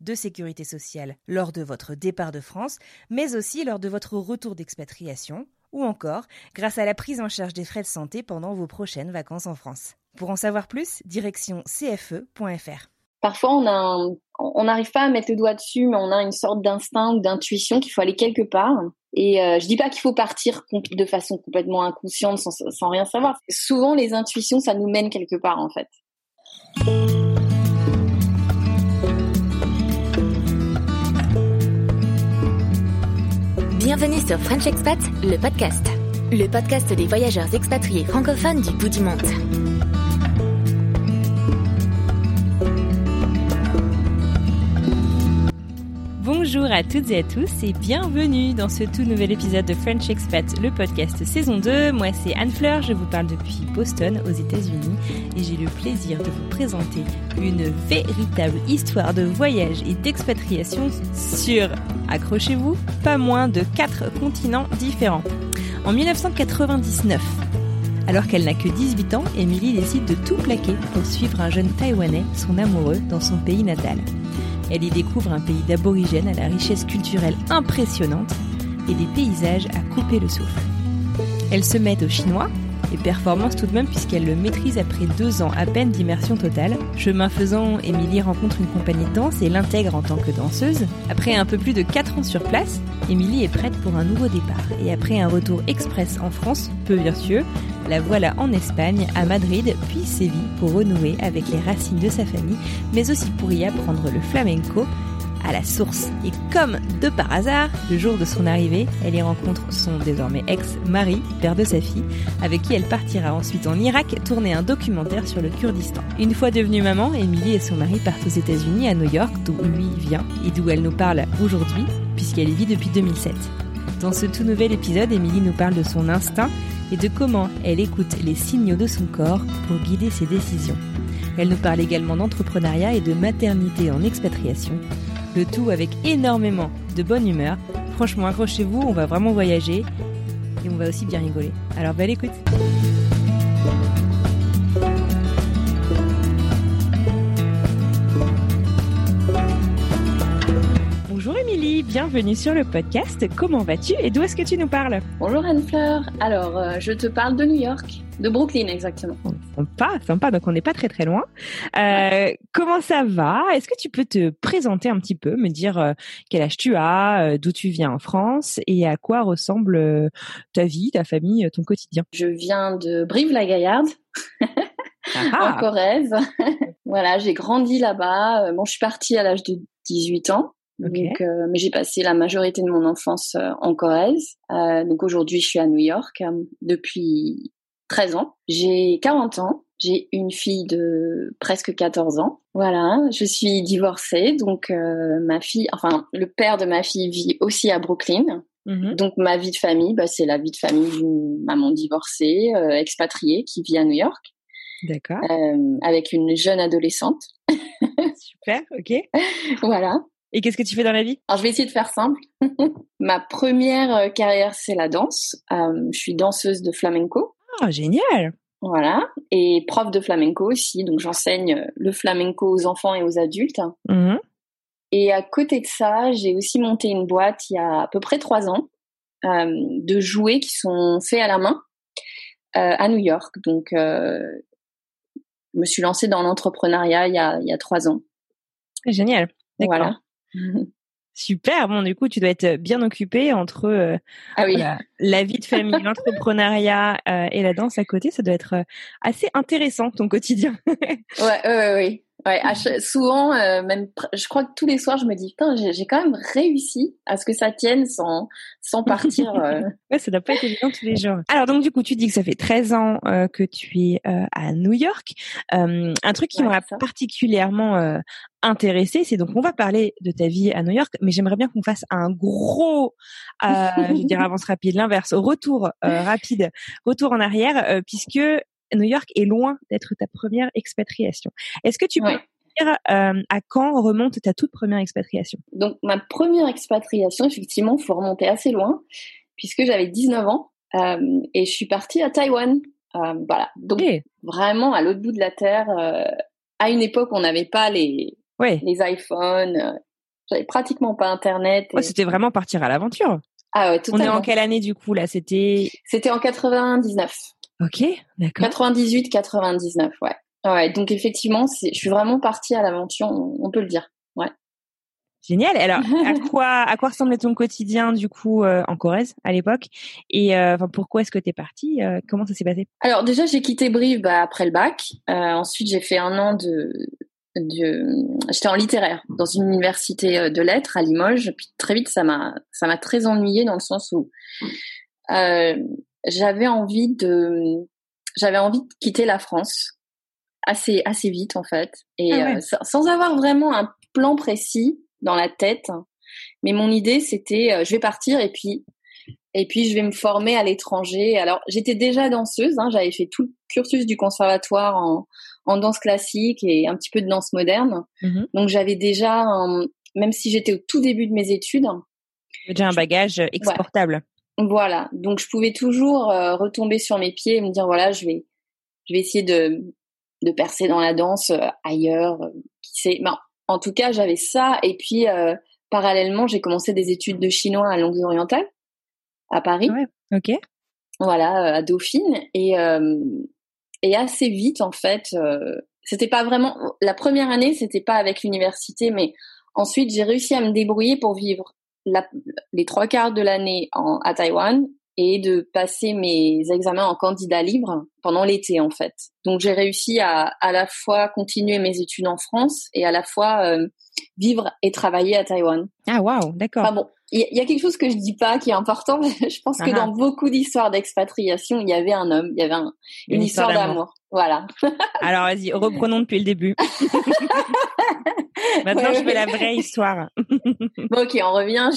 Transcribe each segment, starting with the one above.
de sécurité sociale lors de votre départ de France, mais aussi lors de votre retour d'expatriation, ou encore grâce à la prise en charge des frais de santé pendant vos prochaines vacances en France. Pour en savoir plus, direction cfe.fr. Parfois, on n'arrive pas à mettre le doigt dessus, mais on a une sorte d'instinct ou d'intuition qu'il faut aller quelque part. Et euh, je dis pas qu'il faut partir de façon complètement inconsciente sans, sans rien savoir. Souvent, les intuitions, ça nous mène quelque part, en fait. Bienvenue sur French Expat, le podcast. Le podcast des voyageurs expatriés francophones du bout du monde. Bonjour à toutes et à tous et bienvenue dans ce tout nouvel épisode de French Expat, le podcast saison 2. Moi c'est Anne Fleur, je vous parle depuis Boston aux États-Unis et j'ai le plaisir de vous présenter une véritable histoire de voyage et d'expatriation sur, accrochez-vous, pas moins de 4 continents différents. En 1999, alors qu'elle n'a que 18 ans, Emily décide de tout plaquer pour suivre un jeune Taïwanais, son amoureux, dans son pays natal. Elle y découvre un pays d'aborigènes à la richesse culturelle impressionnante et des paysages à couper le souffle. Elle se met au chinois, et performance tout de même puisqu'elle le maîtrise après deux ans à peine d'immersion totale. Chemin faisant, Émilie rencontre une compagnie de danse et l'intègre en tant que danseuse. Après un peu plus de 4 ans sur place, Émilie est prête pour un nouveau départ. Et après un retour express en France, peu vertueux, la voilà en Espagne, à Madrid, puis Séville pour renouer avec les racines de sa famille, mais aussi pour y apprendre le flamenco la source. Et comme de par hasard, le jour de son arrivée, elle y rencontre son désormais ex-mari, père de sa fille, avec qui elle partira ensuite en Irak tourner un documentaire sur le Kurdistan. Une fois devenue maman, Emily et son mari partent aux États-Unis, à New York, d'où lui vient et d'où elle nous parle aujourd'hui, puisqu'elle y vit depuis 2007. Dans ce tout nouvel épisode, Emily nous parle de son instinct et de comment elle écoute les signaux de son corps pour guider ses décisions. Elle nous parle également d'entrepreneuriat et de maternité en expatriation, le tout avec énormément de bonne humeur. Franchement, accrochez-vous, on va vraiment voyager et on va aussi bien rigoler. Alors belle écoute Bienvenue sur le podcast. Comment vas-tu et d'où est-ce que tu nous parles Bonjour Anne-Fleur. Alors, euh, je te parle de New York, de Brooklyn exactement. Sympa, sympa, donc on n'est pas très très loin. Euh, comment ça va? Est-ce que tu peux te présenter un petit peu, me dire euh, quel âge tu as, d'où tu viens en France et à quoi ressemble ta vie, ta famille, ton quotidien? Je viens de Brive-la-Gaillarde. Ah. en Corrèze. voilà, j'ai grandi là-bas. Bon, je suis partie à l'âge de 18 ans. Donc, euh, mais j'ai passé la majorité de mon enfance euh, en Corrèze. Euh, donc aujourd'hui, je suis à New York euh, depuis 13 ans. J'ai 40 ans. J'ai une fille de presque 14 ans. Voilà, je suis divorcée. Donc euh, ma fille, enfin le père de ma fille vit aussi à Brooklyn. Mhm. Donc ma vie de famille, bah, c'est la vie de famille d'une maman divorcée, euh, expatriée, qui vit à New York, D'accord, euh, avec une jeune adolescente. super, ok. voilà. Et qu'est-ce que tu fais dans la vie? Alors je vais essayer de faire simple. Ma première euh, carrière, c'est la danse. Euh, je suis danseuse de flamenco. Ah, génial Voilà. Et prof de flamenco aussi. Donc j'enseigne le flamenco aux enfants et aux adultes. Mhm. Et à côté de ça, j'ai aussi monté une boîte il y a à peu près trois ans euh, de jouets qui sont faits à la main euh, à New York. Donc euh, je me suis lancée dans l'entrepreneuriat il y a, il y a trois ans. Génial, d'accord. Voilà. Super. Bon, du coup, tu dois être bien occupée entre euh, ah oui. la vie de famille, l'entrepreneuriat euh, et la danse à côté. Ça doit être euh, assez intéressant ton quotidien. ouais, ouais, ouais. Ouais, souvent, euh, même, je crois que tous les soirs, je me dis, putain, j'ai quand même réussi à ce que ça tienne sans, sans partir. Euh... ouais, ça doit pas être évident tous les jours. Alors, donc, du coup, tu dis que ça fait 13 ans euh, que tu es euh, à New York. un truc qui m'aurait particulièrement intéressé, c'est donc, on va parler de ta vie à New York, mais j'aimerais bien qu'on fasse un gros, je veux dire, avance rapide, l'inverse, retour rapide, retour en arrière, puisque New York est loin d'être ta première expatriation. Est-ce que tu peux dire euh, à quand remonte ta toute première expatriation? Donc ma première expatriation, effectivement, faut remonter assez loin, puisque j'avais 19 ans euh, et je suis partie à Taïwan. Euh, voilà, donc vraiment à l'autre bout de la terre. à une époque, on n'avait pas les les iPhones, j'avais pratiquement pas Internet. c'était vraiment partir à l'aventure. Ah ouais, On est en quelle année du coup là? C'était. C'était en 99. Ok, d'accord. 98, 99, ouais. Ouais, donc effectivement, je suis vraiment partie à l'aventure, on, peut le dire. Ouais. Génial. Alors, à quoi à quoi ressemblait ton quotidien du coup euh, en Corrèze à l'époque? Et euh, enfin, pourquoi est-ce que tu es partie euh, Comment ça s'est passé? Alors déjà, j'ai quitté Brive bah, après le bac. ensuite, j'ai fait un an de de j'étais en littéraire dans une université de lettres à Limoges. Puis très vite, ça m'a ça m'a très ennuyée dans le sens où j'avais envie de j'avais envie de quitter la France assez assez vite en fait. Et ah euh, sans avoir vraiment un plan précis dans la tête mais mon idée c'était euh, je vais partir et puis et puis je vais me former à l'étranger. Alors j'étais déjà danseuse hein, j'avais fait tout le cursus du conservatoire en, en danse classique et un petit peu de danse moderne. Mmh donc j'avais déjà même si j'étais au tout début de mes études déjà un bagage exportable voilà, donc je pouvais toujours euh, retomber sur mes pieds et me dire voilà, je vais, je vais essayer de, de percer dans la danse euh, ailleurs. Euh, qui sait ben, En tout cas, j'avais ça et puis parallèlement, j'ai commencé des études de chinois à Langues orientales à Paris. Ouais, ok. Voilà, à Dauphine et et assez vite en fait, c'était pas vraiment la première année, c'était pas avec l'université, mais ensuite j'ai réussi à me débrouiller pour vivre les trois quarts de l'année à Taïwan et de passer mes examens en candidat libre pendant l'été en fait. Donc j'ai réussi à à la fois continuer mes études en France et à la fois euh, vivre et travailler à Taïwan. Ah waouh, d'accord. bon, il y, a quelque chose que je dis pas qui est important. je pense que ah dans ah. beaucoup d'histoires d'expatriation, il y avait un homme, il y avait une, histoire, d'amour. Voilà. Alors vas-y, reprenons depuis le début. Maintenant, je fais la vraie histoire. bon, ok, on revient.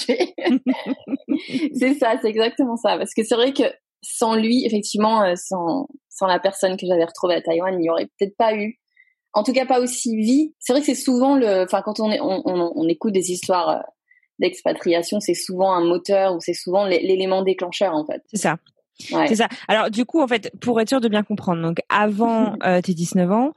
c'est ça, c'est exactement ça. Parce que c'est vrai que sans lui, effectivement, euh, sans, sans la personne que j'avais retrouvée à Taïwan, il n'y aurait peut-être pas eu, en tout cas pas aussi vite. C'est vrai que c'est souvent le, enfin, quand on, est, on, on, écoute des histoires euh, d'expatriation, c'est souvent un moteur ou c'est souvent l'élément déclencheur, en fait. C'est ça. C'est ça. Alors du coup, en fait, pour être sûr de bien comprendre, donc avant euh, tes 19 ans,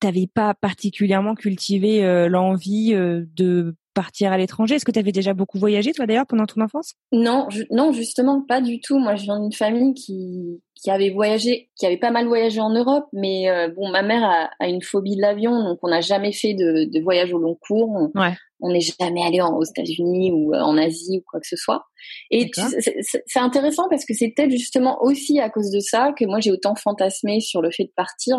t'avais pas particulièrement cultivé euh, l'envie euh, de partir à l'étranger Est-ce que tu avais déjà beaucoup voyagé, toi d'ailleurs, pendant ton enfance? Non, non, justement, pas du tout. Moi, je viens d'une famille qui, qui avait voyagé, qui avait pas mal voyagé en Europe, mais bon, ma mère a, a une phobie de l'avion, donc on n'a jamais fait de, de, voyage au long cours. On, ouais on n'est jamais allé aux États-Unis ou euh, en Asie ou quoi que ce soit. Et c'est intéressant parce que c'est peut-être justement aussi à cause de ça que moi j'ai autant fantasmé sur le fait de partir.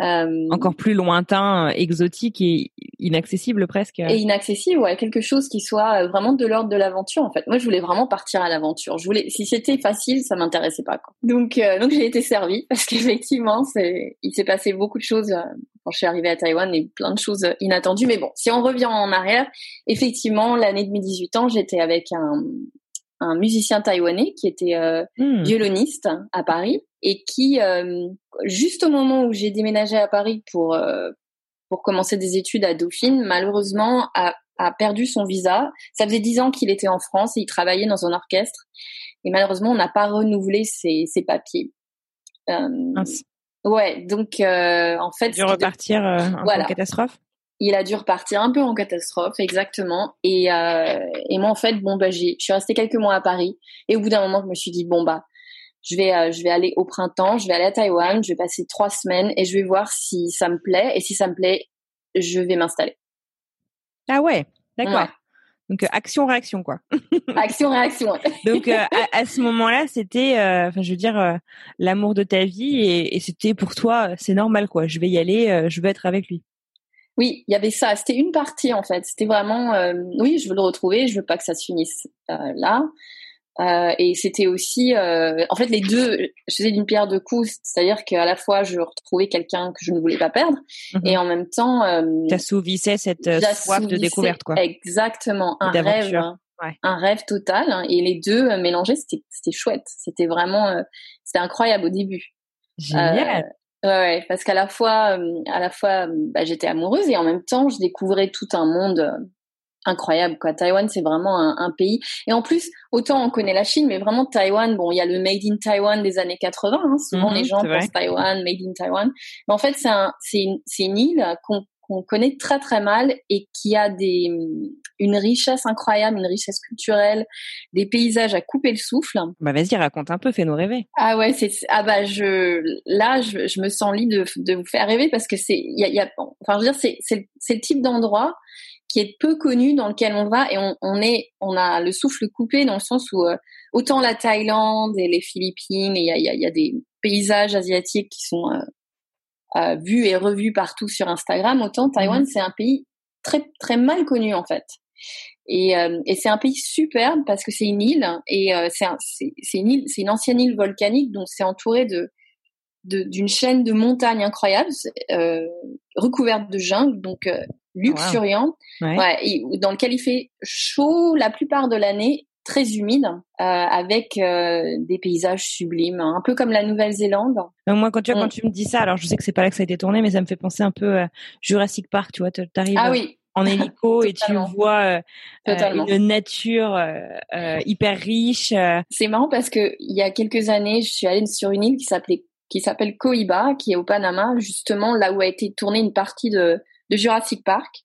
Euh, Encore plus lointain, exotique et inaccessible presque. Et inaccessible, ouais, quelque chose qui soit vraiment de l'ordre de l'aventure en fait. Moi, je voulais vraiment partir à l'aventure. Je voulais, si c'était facile, ça m'intéressait pas. Quoi. Donc, euh, donc j'ai été servie parce qu'effectivement, c'est, il s'est passé beaucoup de choses quand je suis arrivée à Taïwan et plein de choses inattendues. Mais bon, si on revient en arrière, effectivement, l'année de mes 18 ans, j'étais avec un, un musicien taïwanais qui était euh, hmm. violoniste à Paris et qui, euh, juste au moment où j'ai déménagé à Paris pour euh, pour commencer des études à Dauphine, malheureusement a, a perdu son visa. Ça faisait dix ans qu'il était en France et il travaillait dans un orchestre. Et malheureusement, on n'a pas renouvelé ses, ses papiers. Ouais, donc euh, en fait, dû repartir euh, en catastrophe. Il a dû repartir un peu en catastrophe, exactement. Et, euh, et moi, en fait, bon bah, j'ai, je suis restée quelques mois à Paris. Et au bout d'un moment, je me suis dit bon bah, je vais, euh, je vais aller au printemps, je vais aller à Taïwan, je vais passer trois semaines et je vais voir si ça me plaît. Et si ça me plaît, je vais m'installer. Ah ouais, d'accord. Donc action réaction quoi. action réaction. Donc à, ce moment-là, c'était, enfin je veux dire, l'amour de ta vie et, et c'était pour toi, c'est normal quoi. Je vais y aller, je veux être avec lui. Oui, il y avait ça. C'était une partie en fait. C'était vraiment, oui, je veux le retrouver. Je veux pas que ça se finisse là. Euh, et c'était aussi, euh, en fait, les deux, je faisais d'une pierre deux coups, c'est-à-dire qu'à la fois je retrouvais quelqu'un que je ne voulais pas perdre, mhm. et en même temps, euh, t'assouvissais cette euh, soif de découverte, quoi. Exactement, un rêve, un rêve total, hein, et les deux euh, mélangés, c'était c'était chouette, c'était vraiment, c'était incroyable au début. Génial. ouais, parce qu'à la fois, à la fois, bah, j'étais amoureuse et en même temps, je découvrais tout un monde incroyable quoi. Taïwan c'est vraiment un, pays et en plus autant on connaît la Chine mais vraiment Taïwan bon il y a le made in Taiwan des années 80 hein. souvent les mhm, gens pensent Taïwan made in Taiwan mais en fait c'est un c'est une, une île qu'on qu'on connaît très très mal et qui a des une richesse incroyable, une richesse culturelle, des paysages à couper le souffle. Bah vas-y, raconte un peu, fais-nous rêver. Ah ouais, c'est ah bah je là je, je me sens libre de, de vous faire rêver parce que c'est il y a, y a enfin je veux dire c'est c'est c'est le type d'endroit qui est peu connu dans lequel on va et on, on est on a le souffle coupé dans le sens où euh, autant la Thaïlande et les Philippines il y a, y, a, y a des paysages asiatiques qui sont euh, euh, vus et revus partout sur Instagram autant Taïwan mhm. c'est un pays très très mal connu en fait et, et c'est un pays superbe parce que c'est une île et c'est c'est une île c'est une ancienne île volcanique donc c'est entouré de d'une chaîne de montagnes incroyables euh, recouverte de jungle donc luxuriant, ouais. dans lequel il fait chaud la plupart de l'année, très humide, euh, avec euh, des paysages sublimes, un peu comme la Nouvelle-Zélande. moi, quand tu, quand mm. tu me dis ça, alors je sais que c'est pas là que ça a été tourné, mais ça me fait penser un peu à Jurassic Park, tu vois, tu arrives ah, oui. en hélico et tu vois euh, une nature hyper riche. C'est marrant parce que il y a quelques années, je suis allée sur une île qui s'appelait qui s'appelle Coiba, qui est au Panama, justement là où a été tournée une partie de de Jurassic Park.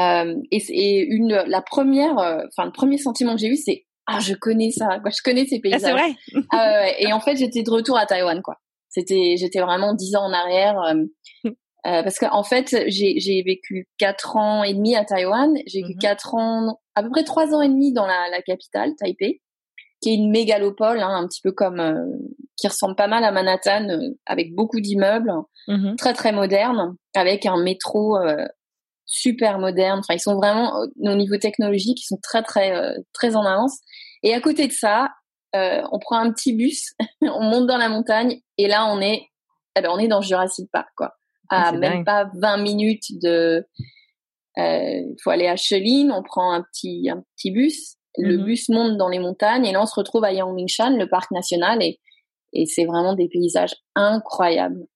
Euh, et, une, la première, euh, enfin le premier sentiment que j'ai eu, c'est ah je connais ça, quoi, je connais ces ah, paysages. c'est vrai. euh, et en fait, j'étais de retour à Taïwan, quoi. C'était, j'étais vraiment dix ans en arrière. Euh, parce qu'en en fait, j'ai, vécu quatre ans et demi à Taïwan. J'ai vécu mhm. quatre ans, à peu près trois ans et demi dans la, la capitale, Taipei, qui est une mégalopole, hein, un petit peu comme, qui ressemble pas mal à Manhattan, avec beaucoup d'immeubles, mhm. très très modernes, avec un métro super moderne. Enfin, ils sont vraiment au niveau technologique, ils sont très très euh, très en avance. Et à côté de ça, euh, on prend un petit bus, on monte dans la montagne et là on est, eh ben, on est dans Jurassic Park quoi. À ah, même pas 20 minutes de, il faut aller à Cheline, on prend un petit un petit bus, le mhm. bus monte dans les montagnes et là on se retrouve à Yangmingshan, le parc national et et c'est vraiment des paysages incroyables,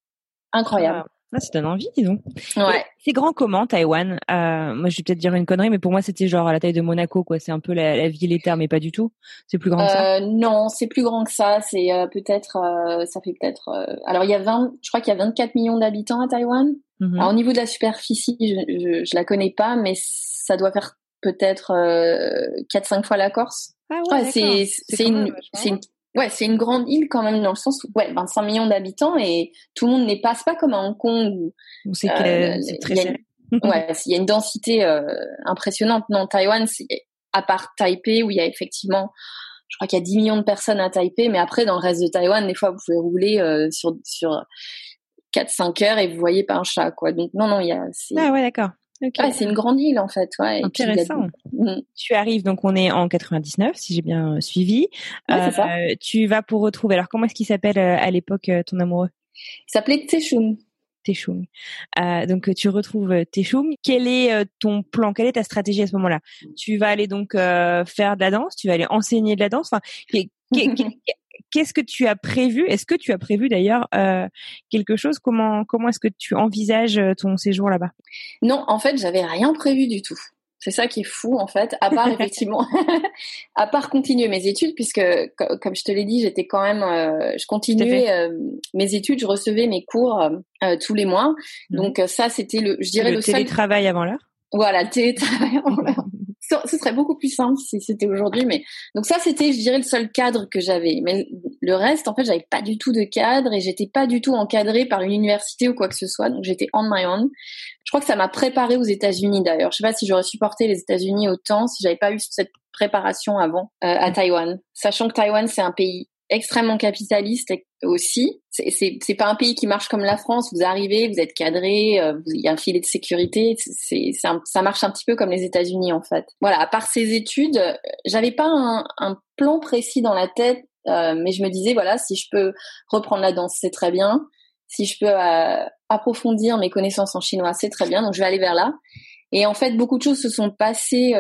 incroyables. Ah, ça donne envie, dis donc. Ouais. C'est grand comment Taïwan? Euh, Moi, je vais peut-être dire une connerie, mais pour moi, c'était genre à la taille de Monaco, quoi. C'est un peu la, la ville-État, mais pas du tout. C'est plus grand que ça? Euh, non, c'est plus grand que ça. C'est euh, peut-être, ça fait peut-être. Alors, il y a 20, je crois qu'il y a 24 millions d'habitants à Taïwan. Mhm. Alors, au niveau de la superficie, je, je, je, la connais pas, mais ça doit faire peut-être 4-5 fois la Corse. Ah ouais, ouais c'est une Ouais, c'est une grande île quand même dans le sens où ouais, 25 millions d'habitants et tout le monde n'est pas, pas comme à Hong Kong où, c'est euh, très ouais, il y a une densité euh, impressionnante. Non, Taïwan, c'est à part Taipei où il y a effectivement je crois qu'il y a 10 millions de personnes à Taipei, mais après dans le reste de Taïwan, des fois vous pouvez rouler euh, sur sur 4 5 heures et vous voyez pas un chat quoi. Donc non non, il y a Ah ouais, d'accord. Okay. c'est une grande île en fait. Ouais. Intéressant. Mm. Tu arrives donc on est en 99 si j'ai bien suivi. euh, tu vas pour retrouver. Alors comment est-ce qu'il s'appelle euh, à l'époque euh, ton amoureux? Il s'appelait Teshum. Teshum. Euh, donc tu retrouves euh, Teshum. Quel est ton plan? Quelle est ta stratégie à ce moment-là? Tu vas aller donc faire de la danse Tu vas aller enseigner de la danse Enfin, qu'est-ce que tu as prévu? Est-ce que tu as prévu d'ailleurs euh, quelque chose? Comment comment est-ce que tu envisages euh, ton séjour là-bas? Non, en fait, j'avais rien prévu du tout. C'est ça qui est fou en fait, à part effectivement, à part continuer mes études, puisque comme je te l'ai dit, j'étais quand même, euh, je continuais euh, mes études, je recevais mes cours euh, tous les mois, mmh. donc ça c'était le, je dirais le, le télétravail avant l'heure? Voilà, le télétravail avant l'heure ce serait beaucoup plus simple si c'était aujourd'hui, mais donc ça c'était, je dirais, le seul cadre que j'avais. Mais le reste, en fait, j'avais pas du tout de cadre et j'étais pas du tout encadrée par une université ou quoi que ce soit. Donc j'étais on my own. Je crois que ça m'a préparée aux États-Unis d'ailleurs. Je sais pas si j'aurais supporté les États-Unis autant si j'avais pas eu cette préparation avant euh, à Taïwan. Sachant que Taïwan c'est un pays extrêmement capitaliste aussi. C'est c'est pas un pays qui marche comme la France. Vous arrivez, vous êtes cadré, euh, il y a un filet de sécurité. C'est ça marche un petit peu comme les États-Unis en fait. Voilà. À part ces études, j'avais pas un, un, plan précis dans la tête, euh, mais je me disais voilà si je peux reprendre la danse, c'est très bien. Si je peux euh, approfondir mes connaissances en chinois, c'est très bien. Donc je vais aller vers là. Et en fait, beaucoup de choses se sont passées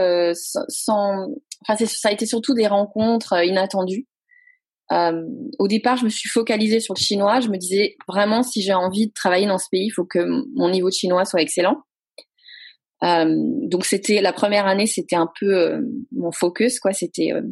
sans. Enfin, ça a été surtout des rencontres inattendues. Euh, au départ, je me suis focalisée sur le chinois. Je me disais vraiment, si j'ai envie de travailler dans ce pays, il faut que mon niveau de chinois soit excellent. Euh, donc c'était la première année, c'était un peu euh, mon focus, quoi. C'était euh,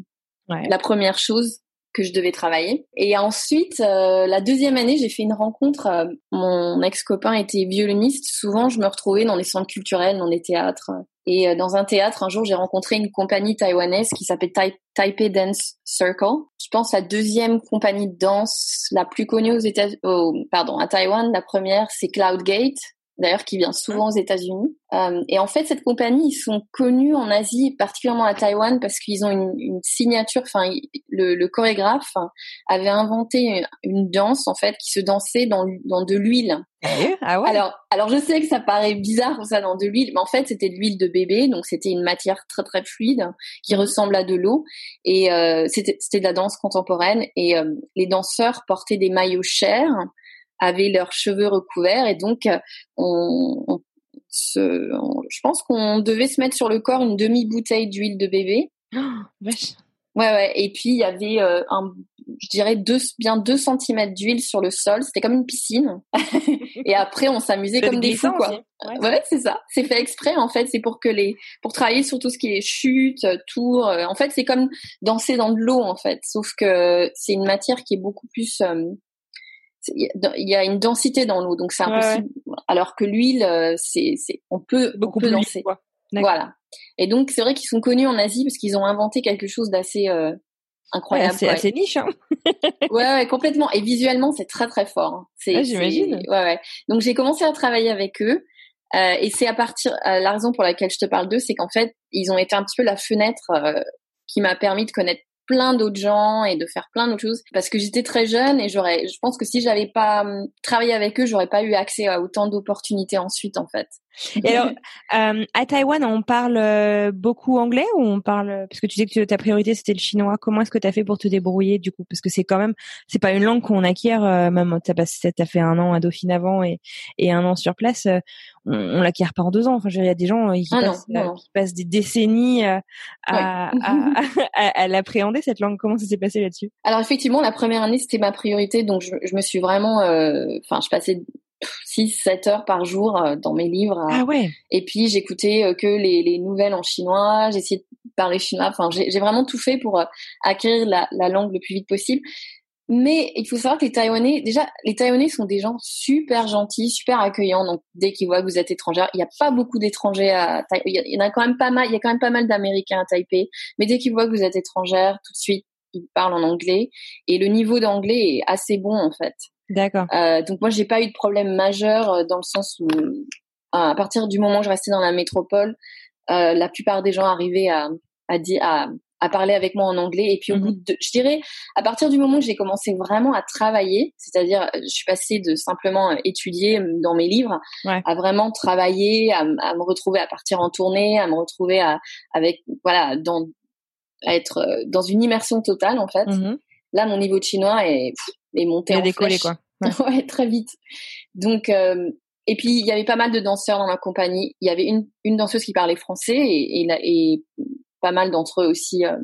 ouais. la première chose que je devais travailler. Et ensuite, euh, la deuxième année, j'ai fait une rencontre. mon ex-copain était violoniste. Souvent, je me retrouvais dans les centres culturels, dans les théâtres. Et euh, dans un théâtre, un jour, j'ai rencontré une compagnie taïwanaise qui s'appelle Taipei Dance Circle. Je pense la deuxième compagnie de danse la plus connue aux États, oh, pardon, à Taïwan. La première, c'est Cloudgate d'ailleurs qui vient souvent aux États-Unis. Euh, et en fait, cette compagnie, ils sont connus en Asie, particulièrement à Taïwan, parce qu'ils ont une, une signature. Enfin, le, le, chorégraphe avait inventé une danse en fait qui se dansait dans, dans de l'huile. Ah ouais. Alors, alors je sais que ça paraît bizarre ça dans de l'huile, mais en fait c'était de l'huile de bébé, donc c'était une matière très très fluide qui ressemble à de l'eau. Et euh, c'était de la danse contemporaine. Et euh, les danseurs portaient des maillots chers avaient leurs cheveux recouverts et donc on, on se, je pense qu'on devait se mettre sur le corps une demi bouteille d'huile de bébé. Oh, vache. Ouais, ouais. Et puis il y avait euh, un, je dirais deux, bien deux centimètres d'huile sur le sol. C'était comme une piscine. et après, on s'amusait comme des fous, quoi. Ouais, ouais c'est ça. C'est fait exprès, en fait. C'est pour que les, pour travailler sur tout ce qui est chute, tour. Euh, en fait, c'est comme danser dans de l'eau, en fait. Sauf que c'est une matière qui est beaucoup plus euh, il y a une densité dans l'eau, donc c'est impossible. Alors que l'huile, euh, c'est, on peut, beaucoup on peut danser. voilà. Et donc c'est vrai qu'ils sont connus en Asie parce qu'ils ont inventé quelque chose d'assez euh, incroyable. c'est assez niche, hein. ouais, ouais, complètement. Et visuellement, c'est très très fort. Hein. J'imagine. Ouais, ouais. Donc j'ai commencé à travailler avec eux. Euh, et c'est à partir, euh, la raison pour laquelle je te parle d'eux, c'est qu'en fait, ils ont été un petit peu la fenêtre qui m'a permis de connaître plein d'autres gens et de faire plein d'autres choses. Parce que j'étais très jeune et j'aurais je pense que si j'avais pas hum, travaillé avec eux j'aurais pas eu accès à autant d'opportunités ensuite en fait et alors euh, à Taïwan on parle euh, beaucoup anglais ou on parle parce que tu dis que ta priorité c'était le chinois. Comment est-ce que tu as fait pour te débrouiller du coup? Parce que c'est quand même c'est pas une langue qu'on acquiert euh, même t'as passé t'as fait un an à Dauphine avant et et un an sur place euh, on, on l'acquiert pas en deux ans. Enfin il y a des gens qui, ah passent, non, non. qui passent des décennies à, à, à, à l'appréhender cette langue. Comment ça s'est passé là-dessus? Alors effectivement, la première année c'était ma priorité, donc je, je me suis vraiment, enfin, je passais 6-7 heures par jour dans mes livres. Ah ouais. Et puis j'écoutais que les, les, nouvelles en chinois, j'essayais de parler chinois. Enfin, j'ai vraiment tout fait pour acquérir la, la, langue le plus vite possible. Mais il faut savoir que les Taïwanais, déjà, les Taïwanais sont des gens super gentils, super accueillants. Donc, dès qu'ils voient que vous êtes étrangère, il n'y a pas beaucoup d'étrangers à Taïwan. Il y en a quand même pas mal, il y a quand même pas mal d'Américains à Taipei. Mais dès qu'ils voient que vous êtes étrangère, tout de suite, ils parlent en anglais. Et le niveau d'anglais est assez bon, en fait. D'accord. Euh, donc, moi, j'ai pas eu de problème majeur euh, dans le sens où, à partir du moment où je restais dans la métropole, euh, la plupart des gens arrivaient à, à dire, à, à parler avec moi en anglais. Et puis au bout de, je dirais, à partir du moment où j'ai commencé vraiment à travailler, c'est-à-dire je suis passée de simplement étudier dans mes livres ouais. à vraiment travailler, à, à, me retrouver à partir en tournée, à me retrouver à, avec voilà dans à être dans une immersion totale en fait. Mm -hmm. Là, mon niveau de chinois est, est Il a en décollé flèche. quoi. Ouais. ouais, très vite. Donc euh, et puis il y avait pas mal de danseurs dans ma compagnie. Il y avait une, une danseuse qui parlait français et, et, et pas mal d'entre eux aussi euh,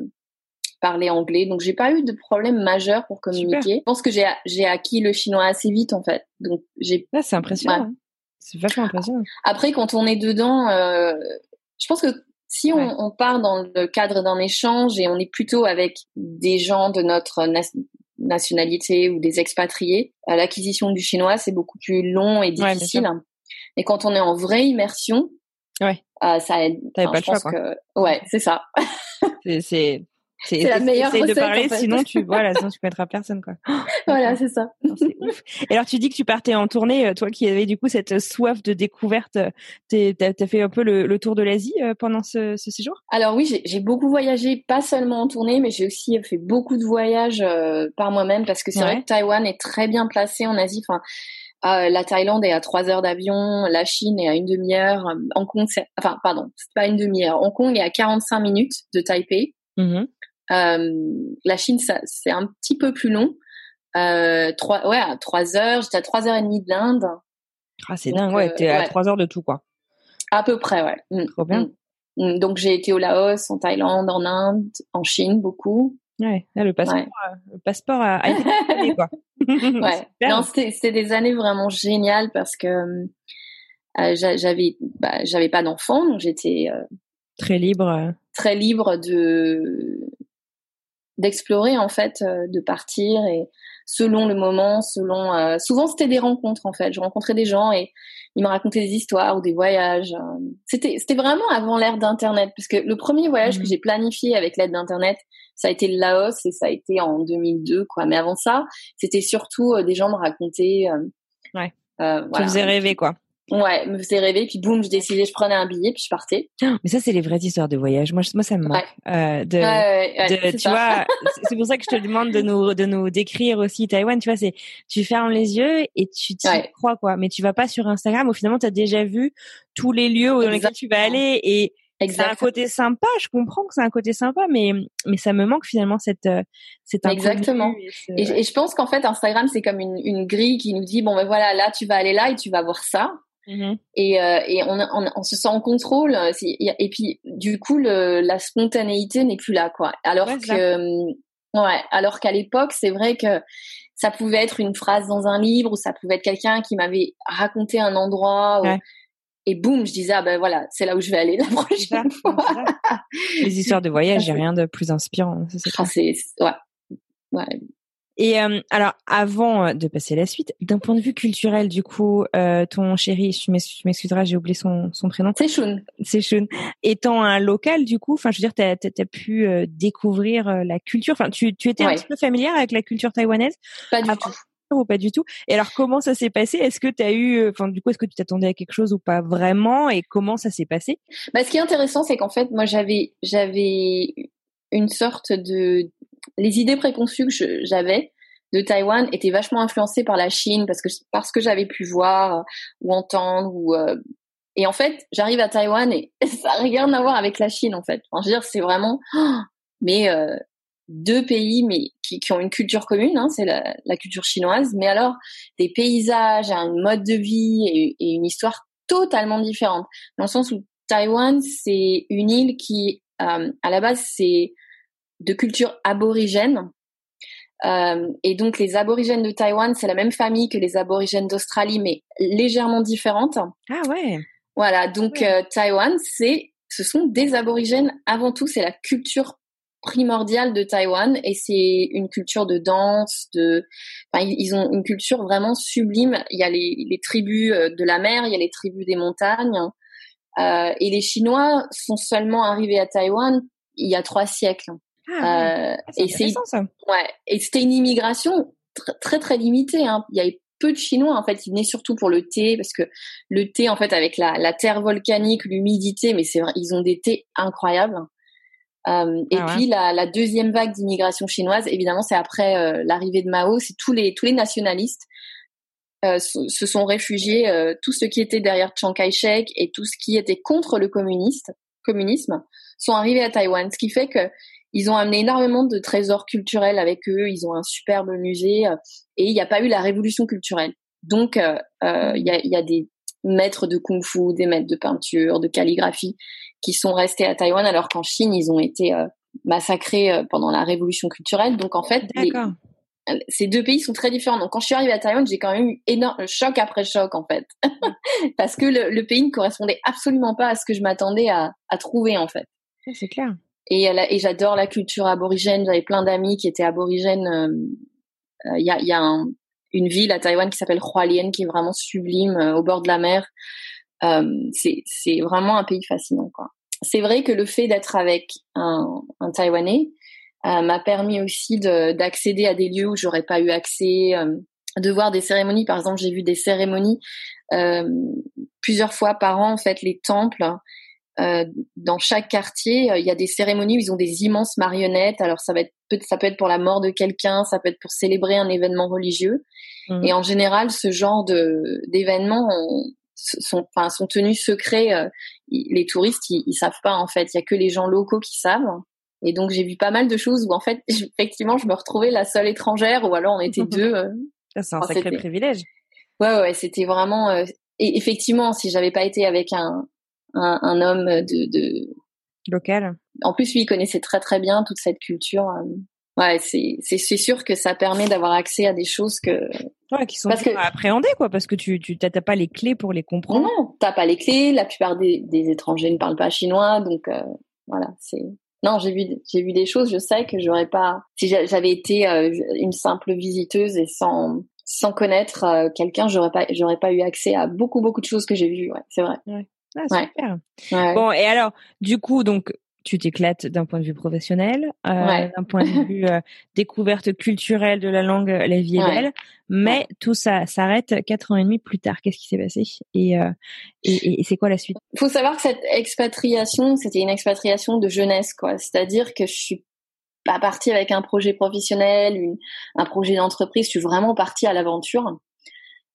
parlaient anglais. Donc j'ai pas eu de problème majeur pour communiquer. Super. Je pense que j'ai j'ai acquis le chinois assez vite en fait. Donc j'ai. Là c'est impressionnant. Ouais. C'est vachement impressionnant. Après quand on est dedans, euh, je pense que si on, ouais. on part dans le cadre d'un échange et on est plutôt avec des gens de notre na nationalité ou des expatriés, l'acquisition du chinois c'est beaucoup plus long et difficile. Ouais, Mais quand on est en vraie immersion, ouais. Euh, ça aide. T'avais enfin, pas le choix, quoi. Que... Ouais, c'est ça. c'est C'est la meilleure recette. de parler, sinon tu voilà, sinon tu connaîtras personne quoi. voilà, c'est ça. Et alors tu dis que tu partais en tournée, euh, toi qui avais du coup cette soif de découverte, t'as as fait un peu le, tour de l'Asie euh, pendant ce, ce séjour? Alors oui, j'ai beaucoup voyagé, pas seulement en tournée, mais j'ai aussi fait beaucoup de voyages euh, par moi-même parce que c'est vrai que Taïwan est très bien placé en Asie. Enfin, la Thaïlande est à trois heures d'avion, la Chine est à une demi-heure, Hong Kong, enfin pardon, c'est pas une demi-heure. Hong Kong est à 45 minutes de Taipei. Mmh euh, la Chine, c'est un petit peu plus long. Euh, trois, ouais, à trois heures. J'étais à trois heures et demie de l'Inde. Ah, c'est dingue, ouais. T'es à trois heures de tout, quoi. À peu près, ouais. Mm. Trop bien. Mm. Mm. Donc j'ai été au Laos, en Thaïlande, en Inde, en Chine beaucoup. Ouais, le passeport, euh, le passeport a, été quoi. ouais. Non, c'était des années vraiment géniales parce que euh, j'avais, bah, j'avais pas d'enfant, donc j'étais euh, très libre. Très libre de d'explorer en fait, euh, de partir et selon le moment, selon euh, souvent c'était des rencontres en fait. Je rencontrais des gens et ils me racontaient des histoires ou des voyages. Euh. C'était c'était vraiment avant l'ère d'internet parce que le premier voyage que mmh. j'ai planifié avec l'aide d'internet, ça a été le Laos et ça a été en 2002 quoi. Mais avant ça, c'était surtout des gens me racontaient. ouais. Euh, voilà. Tu faisais rêver quoi. Ouais, me faisait rêver, puis boum, je décidais, je prenais un billet, puis je partais. Mais ça, c'est les vraies histoires de voyage. Moi, moi ça me manque. Euh, de, de tu vois, c'est pour ça que je te demande de nous, de nous décrire aussi Taïwan. Tu vois, c'est, tu fermes les yeux et tu t'y crois, quoi. Mais tu vas pas sur Instagram où finalement, tu as déjà vu tous les lieux dans lesquels tu vas aller et c'est un côté sympa. Je comprends que c'est un côté sympa, mais, mais ça me manque finalement cette, euh, cette Exactement. Et, et, je pense qu'en fait, Instagram, c'est comme une, une grille qui nous dit, bon, ben voilà, là, tu vas aller là et tu vas voir ça. Mmh et, euh, et on, on, on, se sent en contrôle. Euh, et puis, du coup, le, la spontanéité n'est plus là, quoi. Alors que, hum, ouais, alors qu'à l'époque, c'est vrai que ça pouvait être une phrase dans un livre ou ça pouvait être quelqu'un qui m'avait raconté un endroit. et boum, je disais, ah ben voilà, c'est là où je vais aller la prochaine fois. Les histoires de voyage, j'ai rien de plus inspirant. C'est, ah, ouais. ouais. Et euh, alors, avant euh, de passer à la suite, d'un point de vue culturel, du coup, euh, ton chéri, tu m'excuseras, j'ai oublié son, son prénom. C'est Shun. C'est Shun. Étant un local, du coup, enfin, je veux dire, t'as as, pu découvrir la culture. Enfin, tu, tu étais un petit peu familière avec la culture taïwanaise? Pas du tout ou pas du tout? Et alors comment ça s'est passé? Est-ce que tu as eu, enfin du coup, est-ce que tu t'attendais à quelque chose ou pas vraiment? Et comment ça s'est passé? Bah, ce qui est intéressant, c'est qu'en fait, moi, j'avais, j'avais une sorte de les idées préconçues que j'avais de Taïwan étaient vachement influencées par la Chine parce que parce que j'avais pu voir euh, ou entendre ou euh, et en fait j'arrive à Taïwan et ça n'a rien à voir avec la Chine en fait. Enfin, je veux dire c'est vraiment mais euh, deux pays mais qui, qui, ont une culture commune, hein, c'est la, culture chinoise, mais alors des paysages, un mode de vie et, et une histoire totalement différente. Dans le sens où Taïwan c'est une île qui à la base c'est de culture aborigène. Euh, et donc les aborigènes de Taïwan, c'est la même famille que les aborigènes d'Australie, mais légèrement différente. Ah ouais. Voilà, donc euh, Taïwan, c'est, ce sont des aborigènes avant tout. C'est la culture primordiale de Taïwan et c'est une culture de danse, de, enfin, ils ont une culture vraiment sublime. Il y a les, les tribus euh, de la mer, il y a les tribus des montagnes. Euh, et les Chinois sont seulement arrivés à Taïwan il y a trois siècles. Ah, euh, ah, et c'est ouais, et c'était une immigration très très limitée. Hein. Il y avait peu de Chinois en fait. Ils venaient surtout pour le thé parce que le thé en fait avec la, la terre volcanique, l'humidité, mais c'est ils ont des thés incroyables. Euh, et ah puis la, la, deuxième vague d'immigration chinoise, évidemment, c'est après euh, l'arrivée de Mao. C'est tous les tous les nationalistes euh, se, sont réfugiés, tout ce qui était derrière Chiang Kai-shek et tout ce qui était contre le communiste, communisme sont arrivés à Taïwan. Ce qui fait que ils ont amené énormément de trésors culturels avec eux. Ils ont un superbe musée euh, et il n'y a pas eu la révolution culturelle. Donc, euh, euh, il y, a, y, a, des maîtres de kung-fu, des maîtres de peinture, de calligraphie qui sont restés à Taïwan, alors qu'en Chine, ils ont été massacrés pendant la révolution culturelle. Donc, en fait, ces deux pays sont très différents. Donc, quand je suis arrivée à Taïwan, j'ai quand même eu énorme choc après choc, en fait, parce que le, le, pays ne correspondait absolument pas à ce que je m'attendais à, à trouver, en fait. C'est clair. Et, j'adore la culture aborigène. J'avais plein d'amis qui étaient aborigènes. Euh, il y a, une ville à Taïwan qui s'appelle Hualien, qui est vraiment sublime, euh, au bord de la mer. Euh, c'est vraiment un pays fascinant. C'est vrai que le fait d'être avec un, un Taïwanais, m'a permis aussi d'accéder à des lieux où j'aurais pas eu accès, de voir des cérémonies. Par exemple, j'ai vu des cérémonies plusieurs fois par an. En fait, les temples euh, dans chaque quartier, euh, il y a des cérémonies où ils ont des immenses marionnettes. Alors ça va être ça peut être pour la mort de quelqu'un, ça peut être pour célébrer un événement religieux. Mmh. Et en général, ce genre de d'événements sont enfin sont tenus secrets. Euh, les touristes, ils, savent pas en fait. Il y a que les gens locaux qui savent. Et donc j'ai vu pas mal de choses où en fait effectivement je me retrouvais la seule étrangère ou alors on était deux. C'est un sacré privilège. Ouais ouais, c'était vraiment. et effectivement, si j'avais pas été avec un un, homme de, de, local. En plus, lui, il connaissait très très bien toute cette culture. Euh, ouais, c'est c'est sûr que ça permet d'avoir accès à des choses que ouais, qui sont parce que... à appréhender quoi, parce que tu tu t'as pas les clés pour les comprendre. Non, t'as pas les clés. La plupart des, des étrangers ne parlent pas chinois, donc euh, voilà, c'est non, j'ai vu j'ai vu des choses. Je sais que j'aurais pas si j'avais été euh, une simple visiteuse et sans sans connaître quelqu'un, j'aurais pas j'aurais pas eu accès à beaucoup beaucoup de choses que j'ai vues. Ouais, c'est vrai. Ouais. Ah, super. Bon, et alors, du coup, donc, tu t'éclates d'un point de vue professionnel, euh, d'un point de vue euh, découverte culturelle de la langue, la vie est belle, mais tout ça s'arrête quatre ans et demi plus tard. Qu'est-ce qui s'est passé? Et, euh, et, et c'est quoi la suite? Il faut savoir que cette expatriation, c'était une expatriation de jeunesse, quoi. C'est-à-dire que je suis pas partie avec un projet professionnel, une, un projet d'entreprise. Je suis vraiment partie à l'aventure.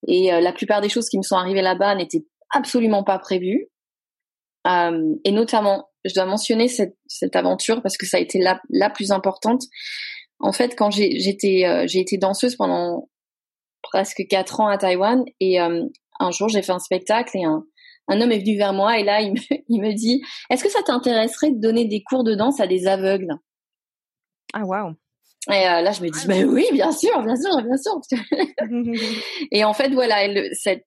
Et la plupart des choses qui me sont arrivées là-bas n'étaient absolument pas prévu. Euh, et notamment, je dois mentionner cette, cette aventure parce que ça a été la, la plus importante. En fait, quand j'étais euh, j'ai été danseuse pendant presque quatre ans à Taïwan et euh, un jour j'ai fait un spectacle et un, un homme est venu vers moi et là il me, il me dit est-ce que ça t'intéresserait de donner des cours de danse à des aveugles? Ah waouh et euh, là, je me dis, bah oui, bien sûr, bien sûr, bien sûr. et en fait, voilà, cette,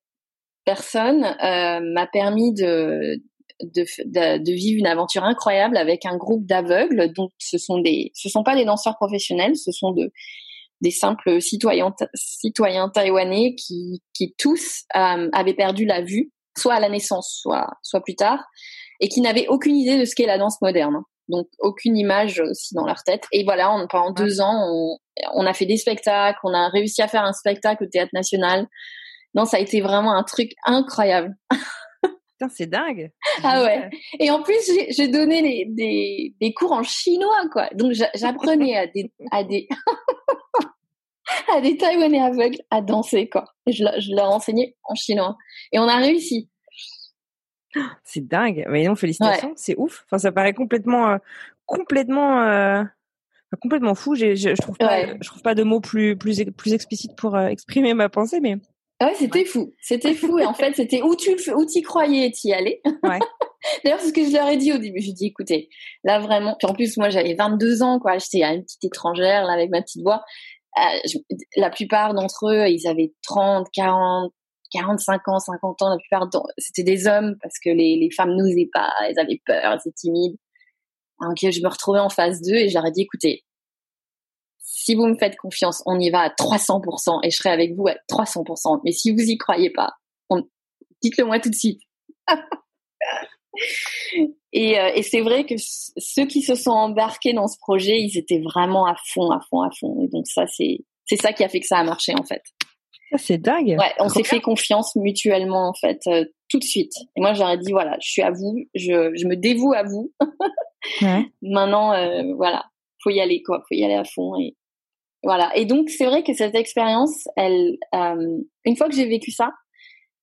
personne euh, m'a permis de, de, de, vivre une aventure incroyable avec un groupe d'aveugles. Donc, ce sont des, ce sont pas des danseurs professionnels, ce sont de, des simples citoyens, citoyens taïwanais qui, qui tous euh, avaient perdu la vue, soit à la naissance, soit, soit plus tard, et qui n'avaient aucune idée de ce qu'est la danse moderne. Donc, aucune image aussi dans leur tête. Et voilà, on, pendant deux ans, on, on a fait des spectacles, on a réussi à faire un spectacle au Théâtre National non, ça a été vraiment un truc incroyable. Putain, c'est dingue. Ah ouais. Et en plus, j'ai donné des, des, cours en chinois, quoi. Donc, j'apprenais à des, à des, à des Taïwanais aveugles à danser, quoi. Je, je leur enseignais en chinois. Et on a réussi. C'est dingue. Mais non, félicitations. C'est ouf. Enfin, ça paraît complètement, euh, complètement, euh, complètement fou. Je, je, trouve pas, je trouve pas de mots plus, plus, plus explicites pour euh, exprimer ma pensée, mais ouais, c'était fou. C'était fou. Et en fait, c'était où tu où t'y croyais, t'y allais. Ouais. D'ailleurs, c'est ce que je leur ai dit au début. Je dit, écoutez, là vraiment. Puis en plus, moi, j'avais 22 ans, quoi. J'étais une petite étrangère, là, avec ma petite voix. Euh, la plupart d'entre eux, ils avaient 30, 40, 45 ans, 50 ans. La plupart, c'était des hommes parce que les, les femmes n'osaient pas. Elles avaient peur, elles étaient timides. Donc, je me retrouvais en phase 2 et j'aurais dit, écoutez, si vous me faites confiance, on y va à 300% et je serai avec vous à 300%. Mais si vous y croyez pas, dites-le moi tout de suite. et, euh, et c'est vrai que ceux qui se sont embarqués dans ce projet, ils étaient vraiment à fond, à fond, à fond. Et donc ça, c'est c'est ça qui a fait que ça a marché en fait. C'est dingue. Ouais, on s'est fait confiance mutuellement en fait euh, tout de suite. Et moi j'aurais dit voilà, je suis à vous, je, je me dévoue à vous. ouais. Maintenant euh, voilà, faut y aller quoi, faut y aller à fond et voilà. Et donc c'est vrai que cette expérience, elle, euh, une fois que j'ai vécu ça,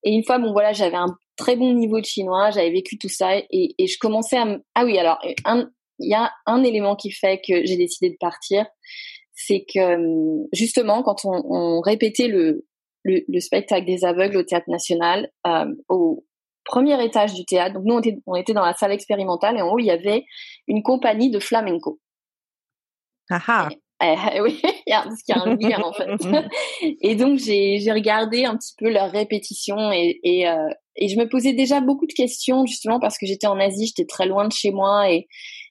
et une fois bon voilà, j'avais un très bon niveau de chinois, j'avais vécu tout ça et, et je commençais à ah oui alors il y a un élément qui fait que j'ai décidé de partir, c'est que justement quand on, on répétait le, le, le spectacle des aveugles au théâtre national euh, au premier étage du théâtre. Donc nous on était, on était dans la salle expérimentale et en haut il y avait une compagnie de flamenco. Ah, Eh, oui, il y a, parce qu'il y a un lien en fait. et donc j'ai regardé un petit peu leurs répétitions et et, euh, et je me posais déjà beaucoup de questions justement parce que j'étais en Asie, j'étais très loin de chez moi et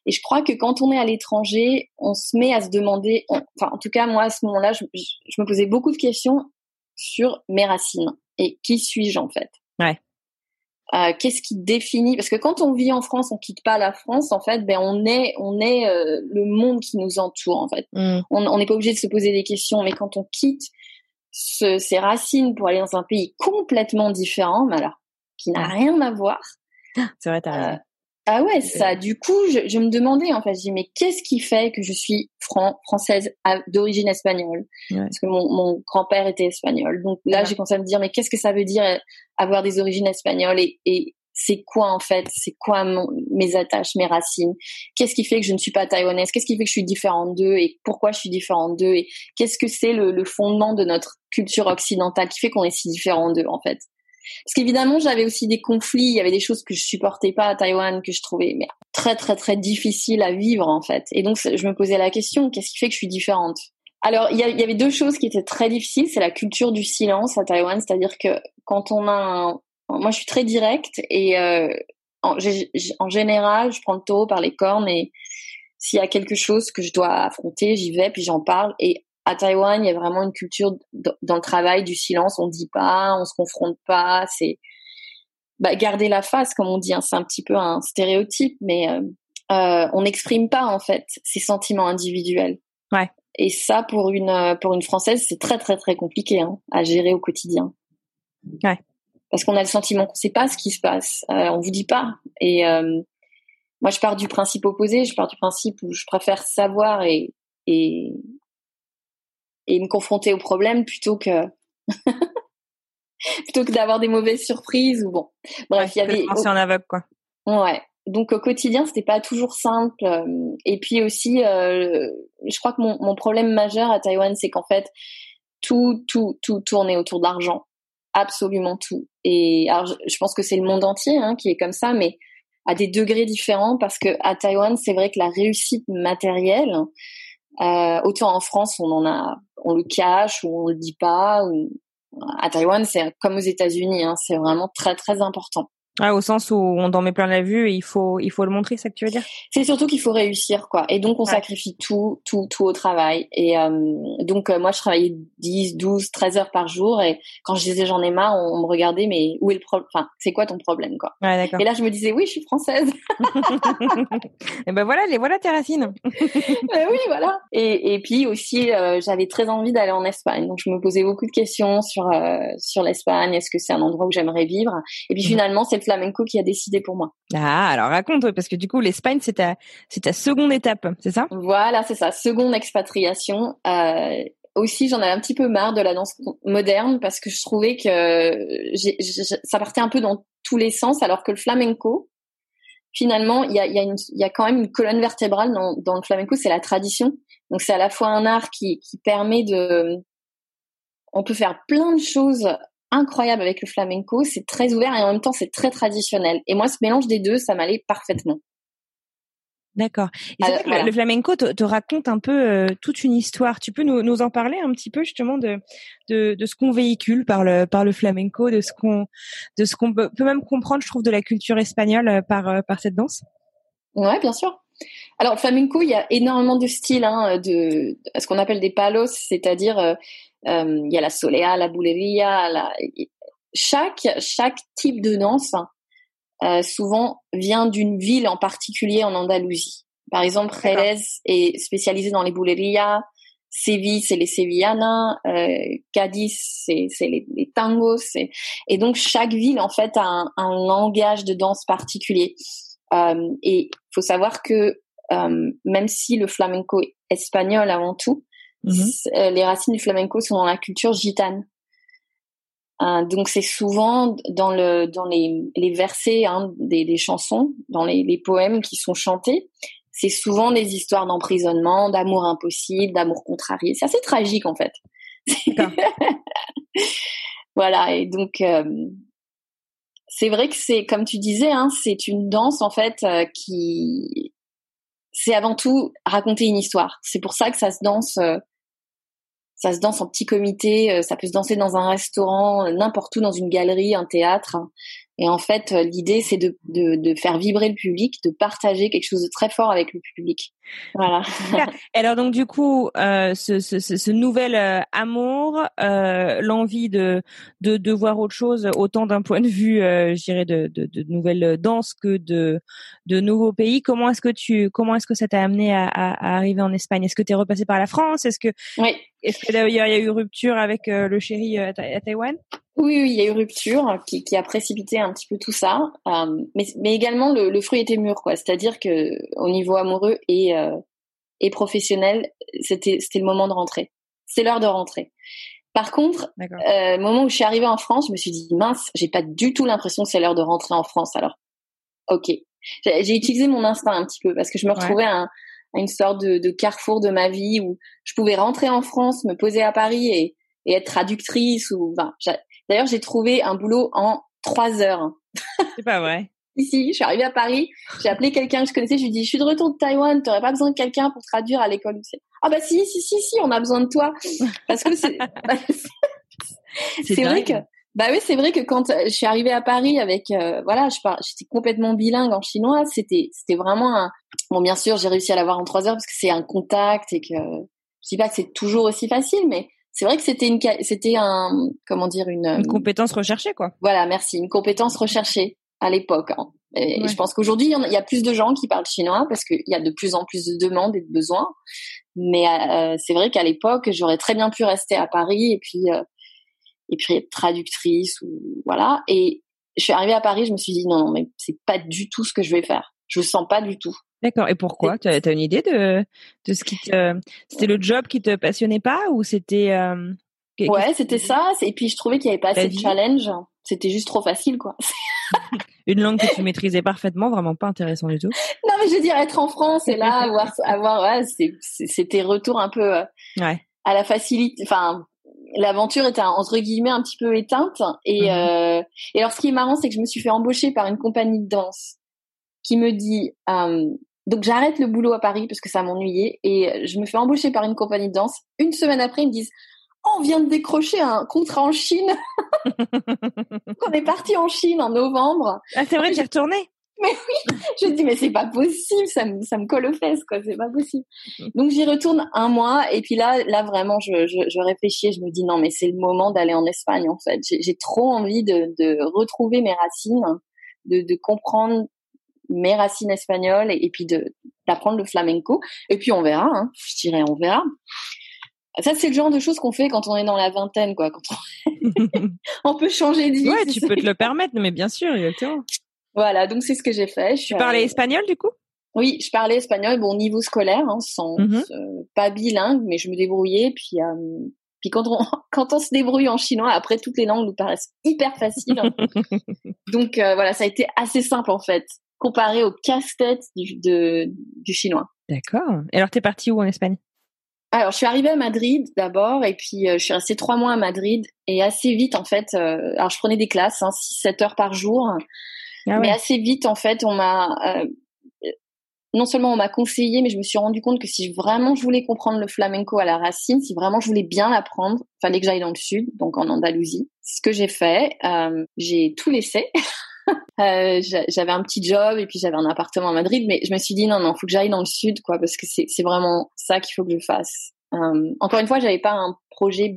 et je crois que quand on est à l'étranger, on se met à se demander, enfin en tout cas moi à ce moment-là, je, je, me posais beaucoup de questions sur mes racines et qui suis-je en fait. Ouais. Euh, qu'est-ce qui définit Parce que quand on vit en France, on quitte pas la France. En fait, ben on est, on est euh, le monde qui nous entoure. En fait, mm. on n'est pas obligé de se poser des questions, mais quand on quitte ce, ses racines pour aller dans un pays complètement différent, mais alors qui n'a rien à voir. C'est vrai, t'as raison. Ah ouais, ça. Du coup, je, je, me demandais en fait, je dis mais qu'est-ce qui fait que je suis fran française d'origine espagnole? Parce que mon, mon grand-père était espagnol. Donc là, j'ai commencé à me dire mais qu'est-ce que ça veut dire euh, avoir des origines espagnoles? Et, et c'est quoi en fait? C'est quoi mes attaches, mes racines? Qu'est-ce qui fait que je ne suis pas taïwanaise? Qu'est-ce qui fait que je suis différente d'eux? Et pourquoi je suis différente d'eux? Et qu'est-ce que c'est le, le fondement de notre culture occidentale qui fait qu'on est si différent d'eux en fait? Parce qu'évidemment, j'avais aussi des conflits, il y avait des choses que je supportais pas à Taïwan, que je trouvais très très très difficiles à vivre en fait. Et donc, je me posais la question, qu'est-ce qui fait que je suis différente? Alors, il y, avait deux choses qui étaient très difficiles. C'est la culture du silence à Taïwan, c'est-à-dire que quand on a un... Moi, je suis très directe et euh, en, en, général, je prends le taureau par les cornes et s'il y a quelque chose que je dois affronter, j'y vais, puis j'en parle. Et à Taïwan, il y a vraiment une culture dans le travail du silence. On dit pas, on se confronte pas. C'est bah, garder la face, comme on dit. Hein, c'est un petit peu un stéréotype, mais euh, euh, on n'exprime pas en fait ses sentiments individuels. Ouais. Et ça, pour une euh, pour une française, c'est très très très compliqué hein, à gérer au quotidien. Ouais. Parce qu'on a le sentiment qu'on sait pas ce qui se passe. Euh, on vous dit pas. Et euh, moi, je pars du principe opposé. Je pars du principe où je préfère savoir et et et me confronter au problème plutôt que plutôt que d'avoir des mauvaises surprises ou bon. Bref, il y avait en aveugle quoi. Ouais. Donc au quotidien, c'était pas toujours simple. Euh, et puis aussi, euh, je crois que mon, mon problème majeur à Taïwan, c'est qu'en fait, tout, tout, tout tournait autour de l'argent, absolument tout. Et alors, je, pense que c'est le monde entier hein, qui est comme ça, mais à des degrés différents, parce que à Taïwan, c'est vrai que la réussite matérielle, euh, autant en France, on en a, on le cache ou on le dit pas. Ou... À Taïwan, c'est comme aux États-Unis, hein, c'est vraiment très très important. Ah, au sens où on en met plein la vue et il faut, il faut le montrer, c'est ça que tu veux dire? C'est surtout qu'il faut réussir, quoi. Et donc, on sacrifie tout, tout, tout au travail. Et euh, donc, euh, moi, je travaillais 10, 12, 13 heures par jour. Et quand je disais j'en ai marre, on, me regardait, mais où est le problème Enfin, c'est quoi ton problème, quoi? Ouais, Et là, je me disais, oui, je suis française. et ben voilà, les voilà tes racines. ben oui, voilà. Et, et puis aussi, euh, j'avais très envie d'aller en Espagne. Donc, je me posais beaucoup de questions sur, sur l'Espagne. Est-ce que c'est un endroit où j'aimerais vivre? Et puis, mmh. finalement, c'est flamenco qui a décidé pour moi. Ah, alors raconte, parce que du coup, l'Espagne, c'est ta, c'est ta seconde étape, c'est ça? Voilà, c'est ça, seconde expatriation. Euh, aussi, j'en avais un petit peu marre de la danse moderne parce que je trouvais que ça partait un peu dans tous les sens, alors que le flamenco, finalement, il y a, y, a y a quand même une colonne vertébrale dans, dans le flamenco, c'est la tradition. Donc, c'est à la fois un art qui, qui permet de... On peut faire plein de choses incroyable avec le flamenco. C'est très ouvert et en même temps, c'est très traditionnel. Et moi, ce mélange des deux, ça m'allait parfaitement. D'accord. Et le flamenco te, raconte un peu euh, toute une histoire. Tu peux nous, en parler un petit peu justement de de, ce qu'on véhicule par le par le flamenco, de ce qu'on de ce qu'on peut, même comprendre, je trouve, de la culture espagnole euh, par euh, par cette danse? Ouais, bien sûr. Alors, le flamenco, il y a énormément de styles, hein, de ce qu'on appelle des palos, c'est-à-dire euh, il y a la solea, la buleria, la... chaque chaque type de danse euh, souvent vient d'une ville en particulier en Andalousie. Par exemple, Jerez est spécialisé dans les bulerías, Séville, c'est les sevillanas, euh, Cadiz, c'est les, les, tangos. Et donc, chaque ville, en fait, a un, un langage de danse particulier. Euh, et il faut savoir que euh, même si le flamenco est espagnol avant tout, Mhm. Euh, les racines du flamenco sont dans la culture gitane. Euh, donc c'est souvent dans le dans les, les versets hein, des, des, chansons, dans les, les, poèmes qui sont chantés, c'est souvent des histoires d'emprisonnement, d'amour impossible, d'amour contrarié. C'est assez tragique en fait. voilà et donc euh, c'est vrai que c'est comme tu disais, hein, c'est une danse en fait euh, qui c'est avant tout raconter une histoire. C'est pour ça que ça se danse ça se danse en petit comité, euh, ça peut se danser dans un restaurant, euh, n'importe où, dans une galerie, un théâtre. Et en fait, euh, l'idée, c'est de, de, de, faire vibrer le public, de partager quelque chose de très fort avec le public. Voilà. alors donc du coup, euh, ce, ce, ce, nouvel euh, amour, euh, l'envie de, de, de voir autre chose, autant d'un point de vue, je dirais, de, de, de nouvelles danses que de, de nouveaux pays. Comment est-ce que tu, comment est-ce que ça t'a amené à, à, arriver en Espagne? Est-ce que tu es repassé par la France? Est-ce que, oui. est-ce que il y a eu rupture avec le chéri à Taïwan? Oui, oui, il y a eu rupture qui, qui a précipité un petit peu tout ça, euh, mais, mais également le, le, fruit était mûr, quoi. C'est-à-dire que au niveau amoureux et euh, et professionnel, c'était c'était le moment de rentrer. C'est l'heure de rentrer. Par contre, euh, moment où je suis arrivée en France, je me suis dit mince, j'ai pas du tout l'impression que c'est l'heure de rentrer en France. Alors, ok, j'ai utilisé mon instinct un petit peu parce que je me retrouvais à, à, une sorte de, de carrefour de ma vie où je pouvais rentrer en France, me poser à Paris et et être traductrice ou enfin, D'ailleurs, j'ai trouvé un boulot en trois heures. C'est pas vrai. Ici, je suis arrivée à Paris, j'ai appelé quelqu'un que je connaissais, je lui ai dit, je suis de retour de Taïwan, t'aurais pas besoin de quelqu'un pour traduire à l'école. Ah bah si, si, si, si, on a besoin de toi. Parce que c'est, bah, c'est vrai que, bah oui, c'est vrai que quand je suis arrivée à Paris avec, euh, voilà, je j'étais complètement bilingue en chinois, c'était, c'était vraiment un, bon, bien sûr, j'ai réussi à l'avoir en trois heures parce que c'est un contact et que, je dis pas que c'est toujours aussi facile, mais c'est vrai que c'était une c'était un comment dire une, une compétence recherchée quoi. Voilà, merci, une compétence recherchée à l'époque. Hein. Et je pense qu'aujourd'hui il y, a plus de gens qui parlent chinois parce qu'il y a de plus en plus de demandes et de besoins. Mais euh, c'est vrai qu'à l'époque j'aurais très bien pu rester à Paris et puis euh, et puis être traductrice ou voilà. Et je suis arrivée à Paris, je me suis dit non non mais c'est pas du tout ce que je vais faire. Je le sens pas du tout. D'accord. Et pourquoi? Tu as, une idée de, de ce qui te. C'était le job qui te passionnait pas ou c'était. Euh, ouais, c'était ça. Et puis je trouvais qu'il n'y avait pas assez de challenge. C'était juste trop facile, quoi. une langue que tu maîtrisais parfaitement, vraiment pas intéressant du tout. Non, mais je veux dire, être en France et là, avoir, avoir ouais, c'était retour un peu euh, ouais. à la facilité. Enfin, l'aventure était entre guillemets un petit peu éteinte. Et, mmh euh, et alors, ce qui est marrant, c'est que je me suis fait embaucher par une compagnie de danse qui me dit euh, donc j'arrête le boulot à Paris parce que ça m'ennuyait et je me fais embaucher par une compagnie de danse. Une semaine après, ils me disent oh, on vient de décrocher un contrat en Chine. on est parti en Chine en novembre. Ah, c'est vrai, j'ai retourné. Mais oui, je dis mais c'est pas possible, ça me ça me colle aux fesses quoi, c'est pas possible. Donc j'y retourne un mois et puis là là vraiment je je, je réfléchis, je me dis non mais c'est le moment d'aller en Espagne en fait. J'ai trop envie de de retrouver mes racines, de de comprendre mes racines espagnoles et, puis de d'apprendre le flamenco. Et puis on verra, hein, je dirais on verra. Ça, c'est le genre de choses qu'on fait quand on est dans la vingtaine, quoi. Quand on... peut changer de vie. Ouais, tu peux te le permettre, mais bien sûr, exactement. Voilà, donc c'est ce que j'ai fait. Je tu parlais espagnol, du coup? Oui, je parlais espagnol, bon, niveau scolaire, hein, sans, mm-hmm. euh, pas bilingue, mais je me débrouillais. Puis, euh, puis quand on, quand on se débrouille en chinois, après, toutes les langues nous paraissent hyper faciles. donc euh, voilà, ça a été assez simple, en fait comparé au casse-tête du, du chinois. D'accord. Et alors, t'es partie où en Espagne? Alors, je suis arrivée à Madrid d'abord, et puis euh, je suis restée trois mois à Madrid, et assez vite, en fait, euh, alors je prenais des classes, hein, 6-7 heures par jour, ah mais assez vite, en fait, on m'a, euh, non seulement on m'a conseillé, mais je me suis rendu compte que si vraiment je voulais comprendre le flamenco à la racine, si vraiment je voulais bien l'apprendre, fallait que j'aille dans le sud, donc en Andalousie. Ce que j'ai fait, j'ai tout laissé. Euh, j'avais un petit job et puis j'avais un appartement à Madrid, mais je me suis dit non, non, faut que j'aille dans le sud, quoi, parce que c'est vraiment ça qu'il faut que je fasse. Euh, encore une fois, j'avais pas un projet.